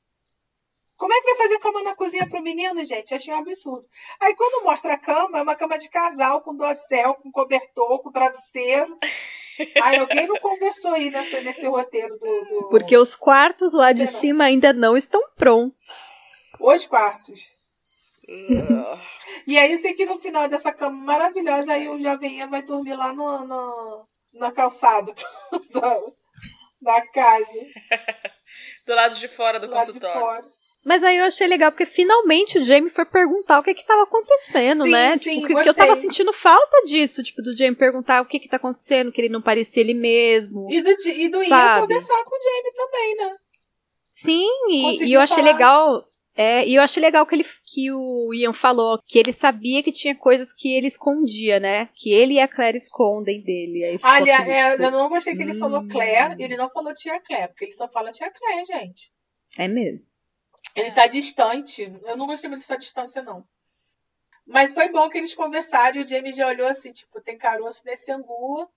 Como é que vai fazer cama na cozinha pro menino, gente? Achei um absurdo. Aí quando mostra a cama, é uma cama de casal, com dossel, com cobertor, com travesseiro. Aí alguém não conversou aí nessa, nesse roteiro do, do- Porque os quartos lá de cima ainda não estão prontos. Os quartos. E aí eu sei que no final dessa cama maravilhosa, aí o jovem Ian vai dormir lá no, no- na calçada da, da casa, Do lado de fora do de consultório. Mas aí eu achei legal, porque finalmente o Jamie foi perguntar o que que tava acontecendo, Sim, né? sim, tipo, que, que eu tava sentindo falta disso, tipo, do Jamie perguntar o que que tá acontecendo, que ele não parecia ele mesmo. E do, e do Ian conversar com o Jamie também, né? Sim, e, e eu achei falar. legal. É, e eu achei legal que, ele, que o Ian falou que ele sabia que tinha coisas que ele escondia, né? Que ele e a Claire escondem dele. Aí aquele, é, tipo, eu não gostei que ele falou hum. Claire, ele não falou tia Claire, porque ele só fala tia Claire, gente. é mesmo. Ele tá distante. Eu não gostei muito dessa distância, não. Mas foi bom que eles conversaram e o Jamie já olhou assim, tipo, tem caroço nesse angu.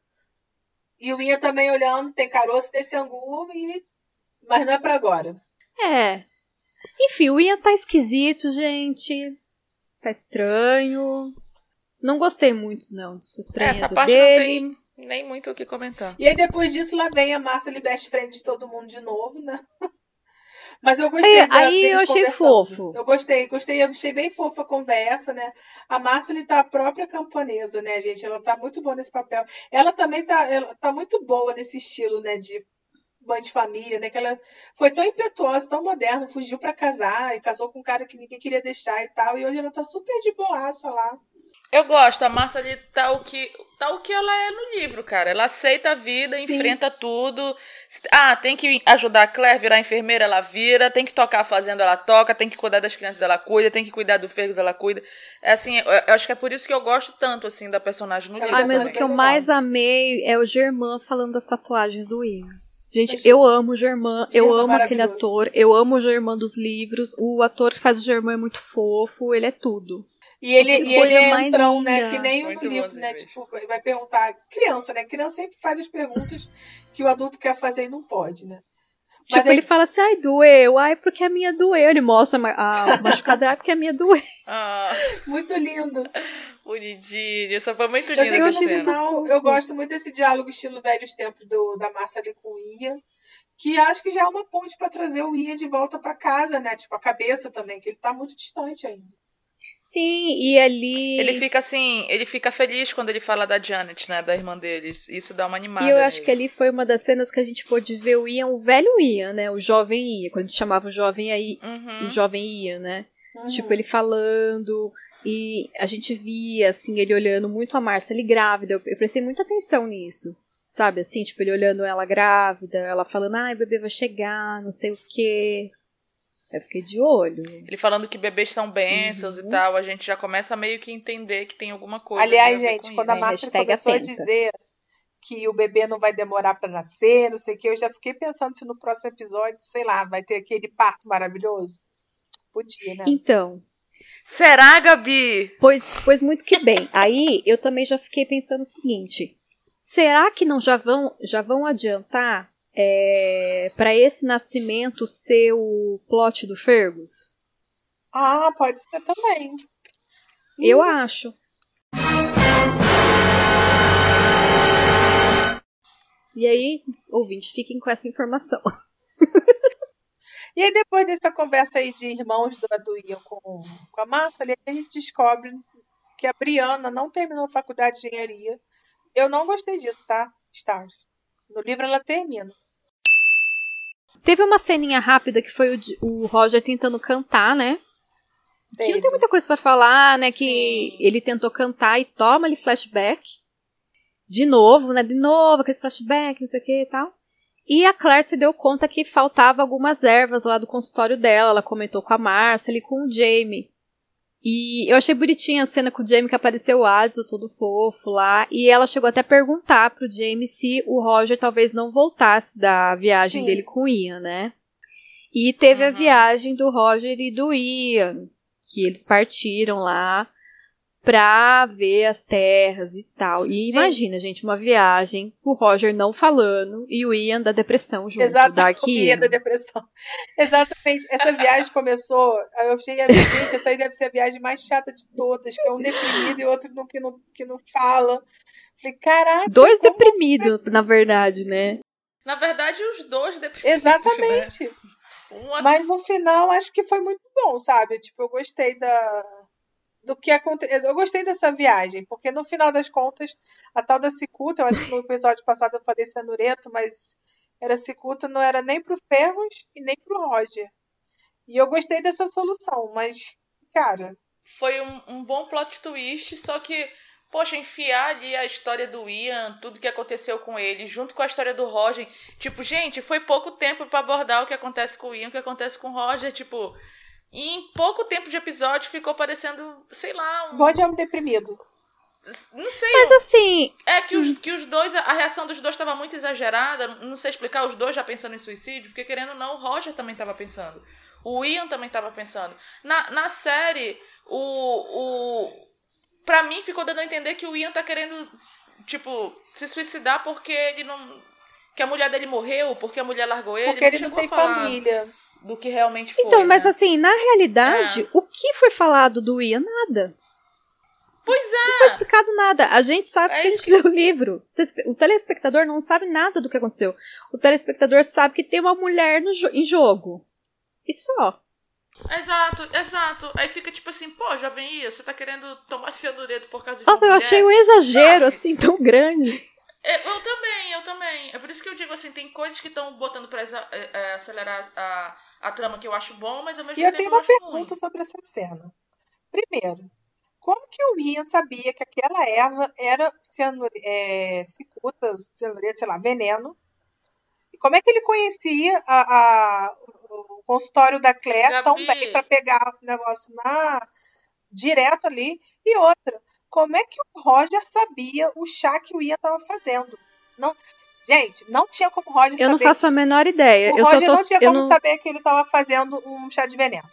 E o Ian também olhando, tem caroço nesse angu, e... mas não é pra agora. É. Enfim, o Ian tá esquisito, gente. Tá estranho. Não gostei muito, não, dessa estranheza Essa parte dele. não tem nem muito o que comentar. E aí depois disso, lá vem a Marcel e best friend de todo mundo de novo, né? Mas eu gostei Aí- da, aí eu achei fofo. Eu gostei, gostei, eu achei bem fofa a conversa, né? A Marcel tá a própria camponesa, né, gente? Ela tá muito boa nesse papel. Ela também tá, ela tá muito boa nesse estilo, né, de mãe de família, né? Que ela foi tão impetuosa, tão moderna, fugiu pra casar e casou com um cara que ninguém queria deixar e tal. E hoje ela tá super de boaça lá. Eu gosto, a Massa ali tá o que tá o que ela é no livro, cara. Ela aceita a vida, Sim. enfrenta tudo. Ah, tem que ajudar a Claire, virar enfermeira, ela vira. Tem que tocar a fazenda, ela toca. Tem que cuidar das crianças, ela cuida. Tem que cuidar do Fergus, ela cuida. É assim, eu, eu acho que é por isso que eu gosto tanto, assim, da personagem no livro. Ah, mas o que eu mais amei é o Germán falando das tatuagens do Ian. Gente, eu amo o Germán, eu Germán amo aquele ator, eu amo o Germán dos livros, o ator que faz o Germán é muito fofo, ele é tudo. E ele, e ele é entrão, né? linda. Que nem Muito no bom livro, né? Tipo, vai perguntar. Criança, né? Criança sempre faz as perguntas que o adulto quer fazer e não pode, né? Mas tipo, aí- ele fala assim, ai, doeu, ai, porque a minha doeu. Ele mostra ma- a machucada, ai, porque a minha doeu. Ah, Muito lindo. bonitinho. Isso foi muito Eu sei que eu essa cena. final eu gosto muito desse diálogo estilo velhos tempos do, da Márcia ali com o Ian. Que acho que já é uma ponte pra trazer o Ian de volta pra casa, né? Tipo, a cabeça também, que ele tá muito distante ainda. Sim, e ali... Ele fica assim, ele fica feliz quando ele fala da Janet, né? Da irmã deles. Isso dá uma animada. E eu acho nele. que ali foi uma das cenas que a gente pôde ver o Ian, o velho Ian, né? O jovem Ian, quando a gente chamava o jovem aí, Uhum. o jovem Ian, né? Uhum. Tipo, ele falando, e a gente via, assim, ele olhando muito a Márcia ali grávida. Eu, eu prestei muita atenção nisso. Sabe, assim, tipo, ele olhando ela grávida, ela falando, ai, o bebê vai chegar, não sei o quê. Eu fiquei de olho. Ele falando que bebês são bênçãos Uhum. e tal, a gente já começa meio que entender que tem alguma coisa. Aliás, a gente, com quando a isso. Márcia Hashtag começou atenta. a dizer que o bebê não vai demorar pra nascer, não sei o que, eu já fiquei pensando se no próximo episódio, sei lá, vai ter aquele parto maravilhoso. Podia, né? Então, Será, Gabi? Pois, pois muito que bem. Aí eu também já fiquei pensando o seguinte: será que não já vão, já vão adiantar é, para esse nascimento ser o plot do Fergus? Ah, pode ser também. Eu acho. E aí, ouvinte, fiquem com essa informação. E aí, depois dessa conversa aí de irmãos do, Ian com, com a Marta, ali, a gente descobre que a Briana não terminou a faculdade de engenharia. Eu não gostei disso, tá? Stars. No livro ela termina. Teve uma ceninha rápida que foi o, o Roger tentando cantar, né? Que não Teve. tem muita coisa pra falar, né? Que Sim. ele tentou cantar e toma ali flashback. De novo, né? De novo, aquele flashback, não sei o que e tal. E a Claire se deu conta que faltava algumas ervas lá do consultório dela. Ela comentou com a Marcia ali com o Jamie. E eu achei bonitinha a cena com o Jamie que apareceu o Adson todo fofo lá. E ela chegou até a perguntar pro Jamie se o Roger talvez não voltasse da viagem Sim. dele com o Ian, né? E teve a Uhum. viagem do Roger e do Ian, que eles partiram lá pra ver as terras e tal. E Gente. imagina, gente, uma viagem, o Roger não falando e o Ian da depressão junto, Exatamente, Dark o Ian. da depressão. Exatamente. Essa viagem começou. Eu achei, gente, essa aí deve ser a viagem mais chata de todas, que é um deprimido e outro não- que, não, que não fala. Falei, caraca. Dois deprimidos, na verdade, né? Na verdade, os dois deprimidos. Exatamente. Né? Um Mas no final acho que foi muito bom, sabe? Tipo, eu gostei da do que aconteceu. Eu gostei dessa viagem, porque no final das contas, a tal da cicuta, eu acho que no episódio passado eu falei cianureto, mas era cicuta, não era nem pro Ferros e nem pro Roger. E eu gostei dessa solução, mas, cara, foi um, um bom plot twist, só que, poxa, enfiar ali a história do Ian, tudo que aconteceu com ele, junto com a história do Roger. Tipo, gente, foi pouco tempo pra abordar o que acontece com o Ian, o que acontece com o Roger, tipo. E em pouco tempo de episódio ficou parecendo, sei lá, um. Roger é um deprimido. Não sei. Mas assim, É que os, que os dois, a reação dos dois estava muito exagerada. Não sei explicar, os dois já pensando em suicídio, porque querendo ou não, o Roger também estava pensando. O Ian também estava pensando. Na, na série, o, o. Pra mim, ficou dando a entender que o Ian tá querendo, tipo, se suicidar porque ele não. Que a mulher dele morreu, porque a mulher largou ele. Porque ele não chegou tem a falar família. Do que realmente foi. então, mas né? assim, na realidade, É. o que foi falado do Ian? Nada. Pois Não foi é! explicado nada. A gente sabe É que a isso gente leu o livro. O telespectador não sabe nada do que aconteceu. O telespectador sabe que tem uma mulher no jo- em jogo. E só. Exato, exato. Aí fica tipo assim, pô, jovem Ian, você tá querendo tomar cianureto por causa de Nossa, eu mulher? achei um exagero, Sabe? assim, tão grande. É, Eu também, eu também. É por isso que eu digo assim, tem coisas que estão botando pra é, é, acelerar a, a trama que eu acho bom, mas ao mesmo E eu tempo tenho eu uma acho pergunta sobre essa cena. Primeiro, como que o Ian sabia que aquela erva era cianure, é, cicuta, cianureto, sei lá, veneno? E como é que ele conhecia a, a- o consultório da Claire tão Gabi. bem para pegar o negócio na direto ali? E outra, como é que o Roger sabia o chá que o Ian estava fazendo? Não, gente, não tinha como o Roger Eu não faço a menor ideia. o eu Roger só tô. não tinha eu como não... saber que ele estava fazendo um chá de veneno.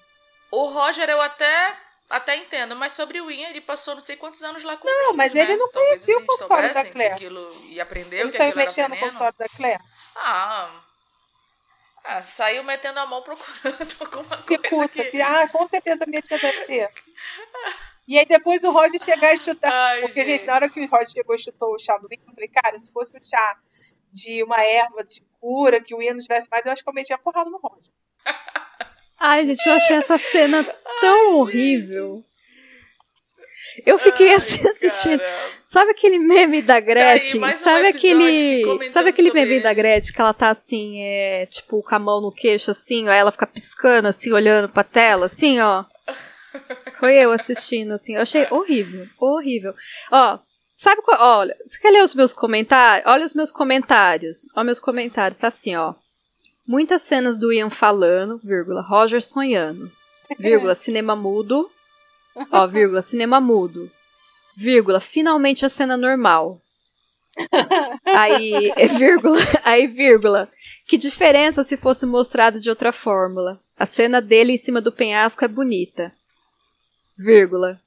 O Roger eu até, até entendo, mas sobre o Ian, ele passou não sei quantos anos lá com Não, mas né? ele não Talvez conhecia o consultório da Claire. aquilo- e aprendeu Ele que saiu mexendo no consultório da Claire. Ah, ah, saiu metendo a mão procurando alguma coisa Cicuta, que... ah, com certeza minha tia deve ter. E aí depois o Roger chegar e chutar. Ai, Porque, gente, gente. na hora que o Roger chegou e chutou o chá do Ian, eu falei, cara, se fosse um chá de uma erva de cura, que o Ian não tivesse mais, eu acho que eu metia a porrada no Roger. Ai, gente, eu achei essa cena tão horrível. Eu fiquei Ai, assim assistindo. cara. Sabe aquele meme da Gretchen? mais um sabe aquele. Sabe aquele sobre meme ele. da Gretchen que ela tá assim, é, tipo, com a mão no queixo, assim, ó, ela fica piscando, assim, olhando pra tela, assim, ó. Foi eu assistindo, assim. Eu achei horrível, horrível. Ó, sabe qual. Olha, você quer ler os meus comentários? Olha os meus comentários. Olha meus comentários, tá assim, ó. Muitas cenas do Ian falando, vírgula, Roger sonhando, vírgula, cinema mudo, ó, vírgula, cinema mudo, vírgula, finalmente a cena normal. Aí, vírgula, aí, vírgula, que diferença se fosse mostrado de outra fórmula. A cena dele em cima do penhasco é bonita. Vírgula.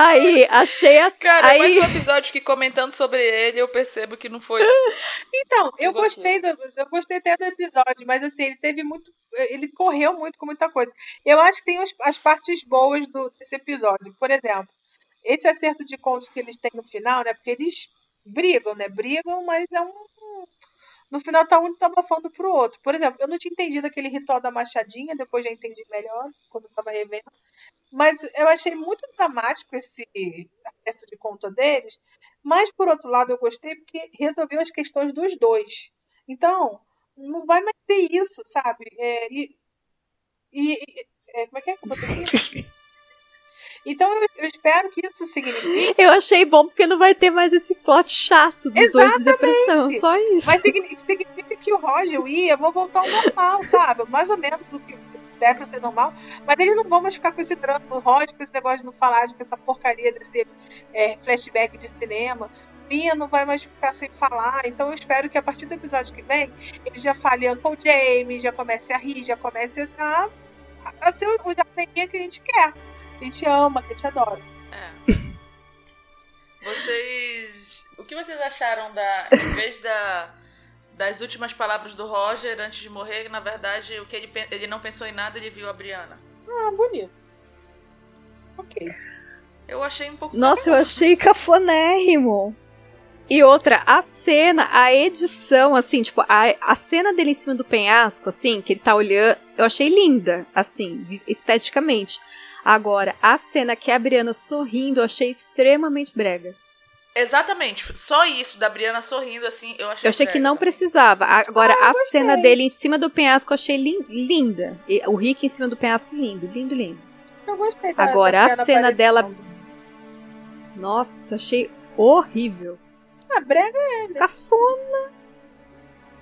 Aí, achei a. Cara, aí, mais um episódio que comentando sobre ele, eu percebo que não foi. Então, eu gostei, do, eu gostei até do episódio, mas assim, ele teve muito. Ele correu muito com muita coisa. Eu acho que tem os- as partes boas do, desse episódio. Por exemplo, esse acerto de contas que eles têm no final, né? Porque eles brigam, né? Brigam, mas é um. no final tá um desabafando pro outro. Por exemplo, eu não tinha entendido aquele ritual da machadinha, depois já entendi melhor quando eu tava revendo. Mas eu achei muito dramático esse acerto de conta deles. Mas, por outro lado, eu gostei porque resolveu as questões dos dois. Então, não vai mais ter isso, sabe? É, e, e, é, como é que é? É então eu, eu, espero que isso signifique. Eu achei bom porque não vai ter mais esse plot chato dos Exatamente. dois de depressão. Só isso. Mas significa que o Roger e Ia vão voltar ao normal, sabe? Mais ou menos o que der pra ser normal. Mas eles não vão mais ficar com esse drama, Roger, com esse negócio de não falar, com essa porcaria desse é, flashback de cinema. Ia não vai mais ficar sem falar. Então eu espero que a partir do episódio que vem, ele já fale Uncle Jamie, já comece a rir, já comece a, a ser o jardininha que a gente quer. A gente ama, a gente adora. É. Vocês. O que vocês acharam da. Em vez da. Das últimas palavras do Roger antes de morrer, na verdade, o que ele, ele não pensou em nada, ele viu a Briana. Ah, bonito. Ok. Eu achei um pouco. Nossa, eu achei cafonérrimo. E outra, a cena, a edição, assim, tipo, a, a cena dele em cima do penhasco, assim, que ele tá olhando, eu achei linda, assim, esteticamente. Agora, a cena que é a Briana sorrindo, eu achei extremamente brega. Exatamente, só isso da Briana sorrindo assim, eu achei. Eu achei que não precisava. Agora, ah, a cena dele em cima do penhasco eu achei li linda. E o Rick em cima do penhasco lindo, lindo, lindo. Eu gostei da, Agora, a cena dela. Nossa, achei horrível. Ah, brega é. Né? Cafona.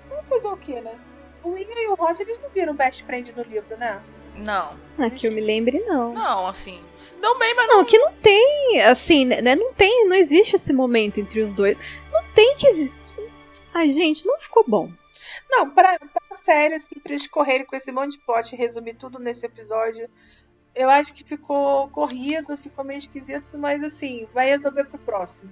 Vamos fazer o quê, né? O Ian e o Roger, eles não viram best friend no livro, né? Não. Ah, que eu me lembre, não. Não, assim. Dão bem, mas não. Não, que não tem, assim, né? Não tem, não existe esse momento entre os dois. Não tem que existir. Ai, gente, não ficou bom. Não, pra, pra série, assim, pra eles correrem com esse monte de plot e resumir tudo nesse episódio, eu acho que ficou corrido, ficou meio esquisito, mas assim, vai resolver pro próximo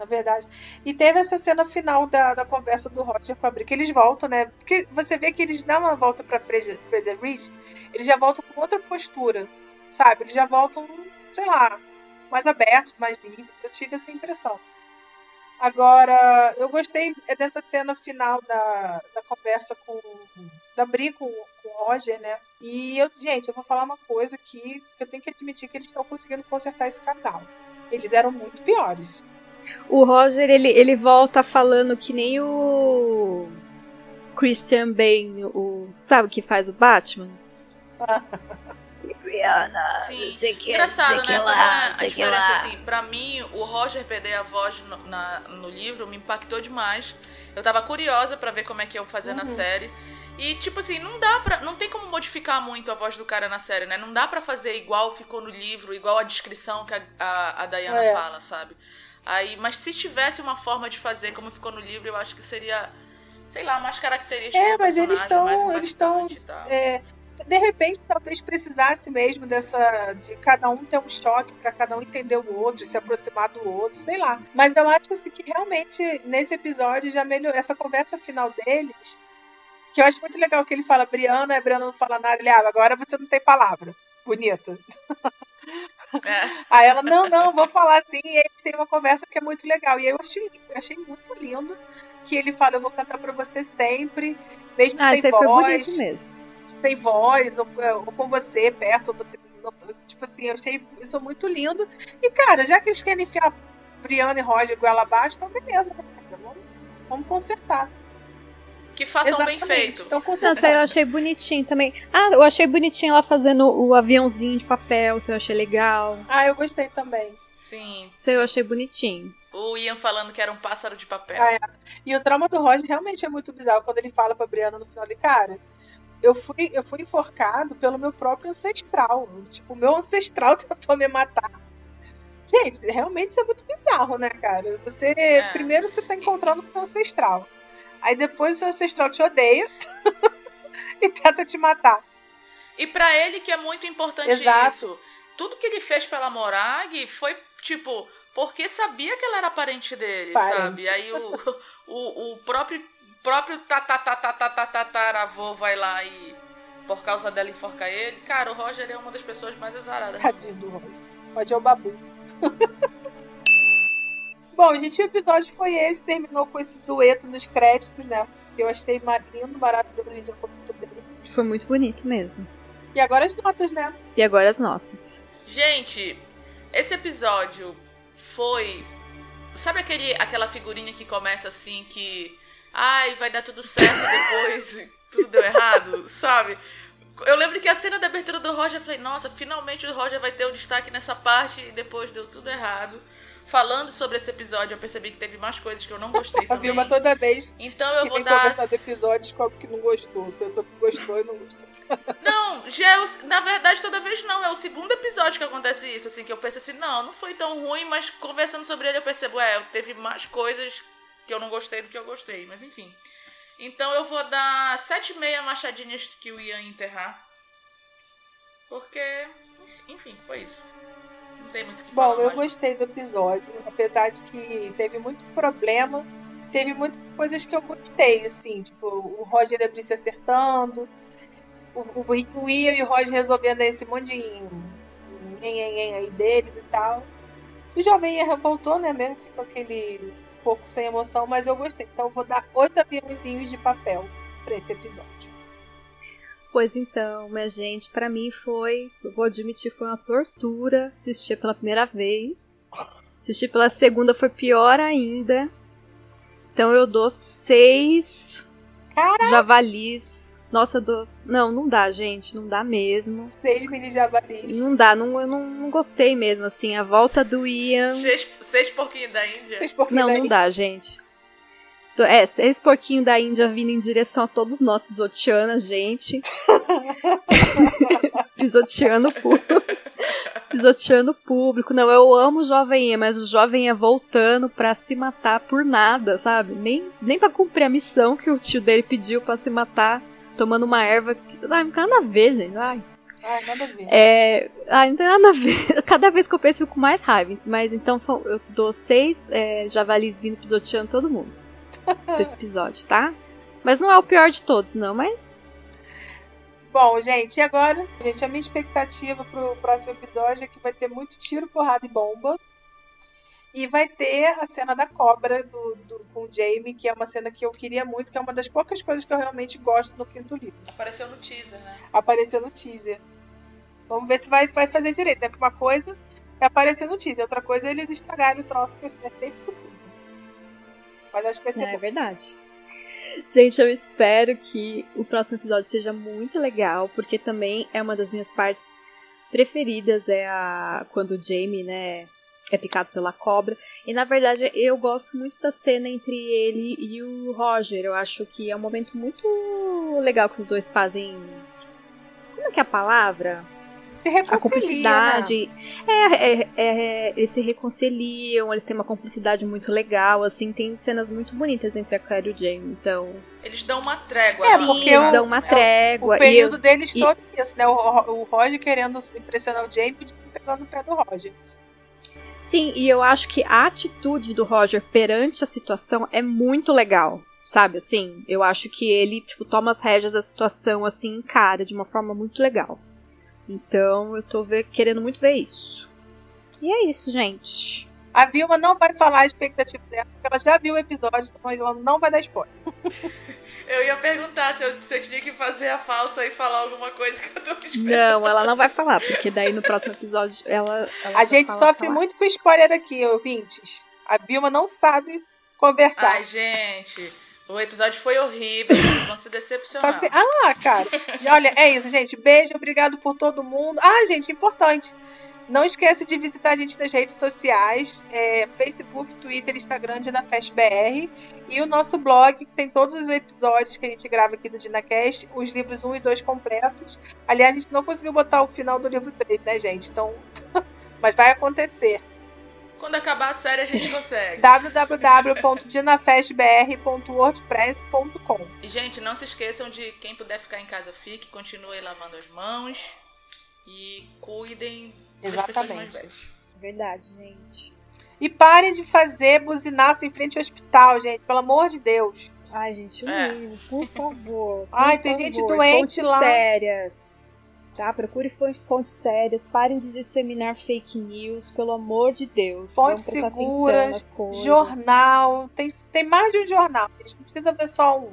na verdade. E teve essa cena final da, da conversa do Roger com a Bri, que eles voltam, né? Porque você vê que eles dão uma volta pra Fraser, Fraser Ridge, eles já voltam com outra postura, sabe? Eles já voltam, sei lá, mais abertos, mais livres. Eu tive essa impressão. Agora, eu gostei dessa cena final da, da conversa com. da Bri com, com o Roger, né? E eu, gente, eu vou falar uma coisa aqui que eu tenho que admitir que eles estão conseguindo consertar esse casal. Eles eram muito piores. O Roger, ele, ele volta falando que nem o Christian Bale, o, sabe que faz o Batman? Rihanna, Sim. sei que, Engraçado, sei né? Lá, sei a diferença, lá. assim, pra mim, o Roger perder a voz no, na, no livro me impactou demais. Eu tava curiosa para ver como é que iam fazer uhum. na série. E, tipo assim, não dá pra. Não tem como modificar muito a voz do cara na série, né? Não dá para fazer igual ficou no livro, igual a descrição que a, a, a Diana é. fala, sabe? Aí, mas se tivesse uma forma de fazer como ficou no livro, eu acho que seria, sei lá, mais característica. É, mas eles estão, eles estão, é, de repente, talvez precisasse mesmo dessa de cada um ter um choque para cada um entender o outro, se aproximar do outro, sei lá. Mas eu acho assim, que realmente nesse episódio já melhorou essa conversa final deles. Que eu acho muito legal que ele fala, Briana, a Briana não fala nada, ele, ah, agora você não tem palavra. Bonita. É. Aí ela, não, não, vou falar assim. E eles têm uma conversa que é muito legal. E aí eu achei, eu achei muito lindo que ele fala: Eu vou cantar pra você sempre, mesmo ah, sem voz. mesmo. Sem voz, ou, ou, com você perto. Ou, tipo assim, eu achei isso muito lindo. E, cara, já que eles querem enfiar Brianna e Roger goela abaixo, então beleza, né? Vamos, vamos consertar que façam Exatamente. bem feito. Então, Nossa, eu achei bonitinho também. Ah, eu achei bonitinho ela fazendo o aviãozinho de papel, isso eu achei legal. Ah, eu gostei também. Sim. Isso eu achei bonitinho. O Ian falando que era um pássaro de papel. Ah, é. E o trauma do Roger realmente é muito bizarro quando ele fala pra Brianna no final, ele, cara, eu fui, eu fui enforcado pelo meu próprio ancestral. Tipo, o meu ancestral tentou me matar. Gente, realmente isso é muito bizarro, né, cara? Você. É. Primeiro você tá encontrando com o seu ancestral. Aí depois o seu ancestral te odeia e tenta te matar. E para ele que é muito importante Exato. isso. Tudo que ele fez pela Morag foi tipo porque sabia que ela era parente dele, parente. sabe? Aí o, o, o próprio próprio tataravô vai lá e por causa dela enforca ele. Cara, o Roger é uma das pessoas mais azaradas. Tadinho do Roger. Pode é o babu. Bom, gente, o episódio foi esse, terminou com esse dueto nos créditos, né? que eu achei lindo, maravilhoso, gente, eu amo muito dele. Foi muito bonito mesmo. E agora as notas, né? E agora as notas. Gente, esse episódio foi. Sabe aquele, aquela figurinha que começa assim que. Ai, vai dar tudo certo e depois tudo deu errado, sabe? Eu lembro que a cena da abertura do Roger, eu falei, nossa, finalmente o Roger vai ter um destaque nessa parte e depois deu tudo errado. Falando sobre esse episódio, eu percebi que teve mais coisas que eu não gostei A também. Vilma toda vez Então eu que vou vem dar. conversar do episódio descobre que não gostou. A pessoa que gostou e não gostou. Não, já é o, na verdade, toda vez não. É o segundo episódio que acontece isso, assim, que eu penso assim, não, não foi tão ruim, mas conversando sobre ele eu percebo, é, teve mais coisas que eu não gostei do que eu gostei, mas enfim. Então eu vou dar sete e meia machadinhas que o Ian enterrar. Porque, enfim, foi isso. Não tem muito que Bom, falar eu gostei do episódio, apesar de que teve muito problema, teve muitas coisas que eu gostei, assim, tipo, o Roger e a Brice acertando, o, o, o Ian e o Roger resolvendo esse monte de aí deles e tal. O jovem Ian voltou, né, mesmo que com aquele pouco sem emoção, mas eu gostei. Então eu vou dar oito aviãozinhos de papel pra esse episódio. Pois então, minha gente, pra mim foi, eu vou admitir, foi uma tortura assistir pela primeira vez. Assistir pela segunda foi pior ainda. Então eu dou seis javalis. Nossa, eu dou. Não, não dá, gente. Não dá mesmo. Seis mini javalis. Não dá, não, eu não, não gostei mesmo, assim. A volta do Ian. Seis, seis porquinhos da Índia. Seis porquinhos Não, daí. não dá, gente. É, seis porquinhos da Índia vindo em direção a todos nós, pisoteando a gente. pisoteando o público. pisoteando o público. Não, eu amo o Jovem E, mas o Jovem E voltando pra se matar por nada, sabe? Nem, nem pra cumprir a missão que o tio dele pediu pra se matar, tomando uma erva. que- Ai, não tem nada a ver, gente. Ai. Ai, nada a ver. É, ah, não tem nada a ver. Cada vez que eu penso, eu fico com mais raiva. Mas então eu dou seis é, javalis vindo pisoteando todo mundo. Desse episódio, tá? Mas não é o pior de todos, não. Mas Bom, gente, e agora? Gente, a minha expectativa pro próximo episódio é que vai ter muito tiro, porrada e bomba. E vai ter a cena da cobra do, do- com o Jamie, que é uma cena que eu queria muito, que é uma das poucas coisas que eu realmente gosto no quinto livro. Apareceu no teaser, né? Apareceu no teaser. Vamos ver se vai, vai fazer direito, né? Porque uma coisa é aparecer no teaser, outra coisa é eles estragarem o troço, que assim, é bem possível. Mas acho que vai ser é bom. verdade. Gente, eu espero que o próximo episódio seja muito legal, porque também é uma das minhas partes preferidas, é a quando o Jamie, né, é picado pela cobra. E na verdade eu gosto muito da cena entre ele e o Roger. Eu acho que é um momento muito legal que os dois fazem. Como é que é a palavra? Se a reconcilia, né? cumplicidade. É, é, é, eles se reconciliam, eles têm uma cumplicidade muito legal, assim, tem cenas muito bonitas entre a Claire e o Jamie, então. Eles dão uma trégua. É, sim, porque eles o- dão uma é, trégua. O período e eu- deles e- todo isso, né? O, o Roger querendo impressionar o Jamie e o pegando o pé do Roger. sim, e eu acho que a atitude do Roger perante a situação é muito legal. Sabe, assim, eu acho que ele, tipo, toma as rédeas da situação, assim, em cara, de uma forma muito legal. Então, eu tô ver- querendo muito ver isso. E é isso, gente. A Vilma não vai falar a expectativa dela, porque ela já viu o episódio, então ela não vai dar spoiler. Eu ia perguntar se eu, se eu tinha que fazer a falsa e falar alguma coisa que eu tô esperando. Não, ela não vai falar, porque daí no próximo episódio ela. ela A gente falar- sofre falar muito com spoiler aqui, ouvintes. A Vilma não sabe conversar. Ai, gente. O episódio foi horrível. Vocês vão se decepcionar. Que- Ah, cara. E Olha, é isso, gente. Beijo, obrigado por todo mundo. Ah, gente, importante. Não esqueça de visitar a gente nas redes sociais, é, Facebook, Twitter, Instagram, DinaFestBR. E o nosso blog, que tem todos os episódios que a gente grava aqui do DinaCast, os livros 1 e 2 completos. Aliás, a gente não conseguiu botar o final do livro 3, né, gente? Então. Mas vai acontecer. Quando acabar a série, a gente consegue. www.dinafestbr.wordpress.com E, gente, não se esqueçam de quem puder ficar em casa, fique. Continue lavando as mãos. E cuidem das pessoas mais Exatamente. velhas. Verdade, gente. E parem de fazer buzinaço em frente ao hospital, gente. Pelo amor de Deus. Ai, gente, o É. mínimo, por favor. por Ai, tem favor, gente doente fontes lá. sérias. Tá? Procure fon- fontes sérias. Parem de disseminar fake news, pelo amor de Deus. Fontes seguras. Jornal. Tem, tem mais de um jornal. A gente não precisa ver só um.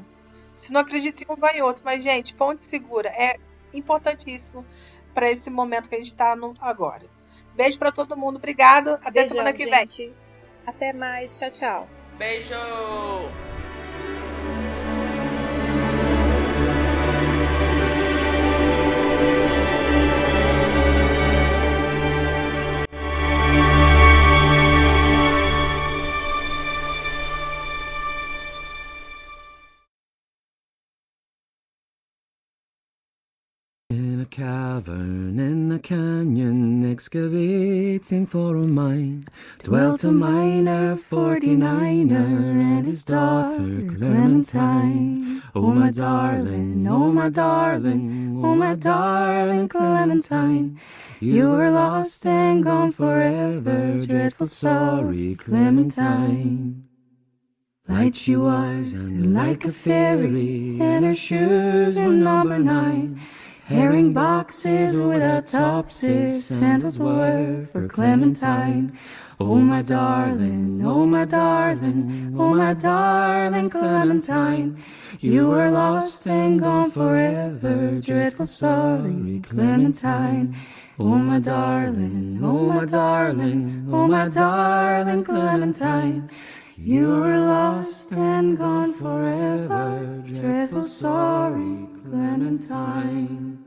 Se não acredita em um, vai em outro. Mas, gente, fonte segura é importantíssimo para esse momento que a gente está agora. Beijo para todo mundo. Obrigado. Até Beijão, semana que gente. vem. Até mais. Tchau, tchau. Beijo! Cavern in a canyon, excavating for a mine, dwelt a miner, forty-niner, and his daughter Clementine. Oh my darling, oh my darling, oh my darling Clementine, you were lost and gone forever, dreadful sorry Clementine. Light she was, and like a fairy, and her shoes were number nine. Herring boxes without topses, sandals were for Clementine. Oh my darling, oh my darling, oh my darling Clementine, you were lost and gone forever, dreadful sorry Clementine. Oh my darling, oh my darling, oh my darling Clementine. You were lost and gone forever, dreadful sorry, Clementine.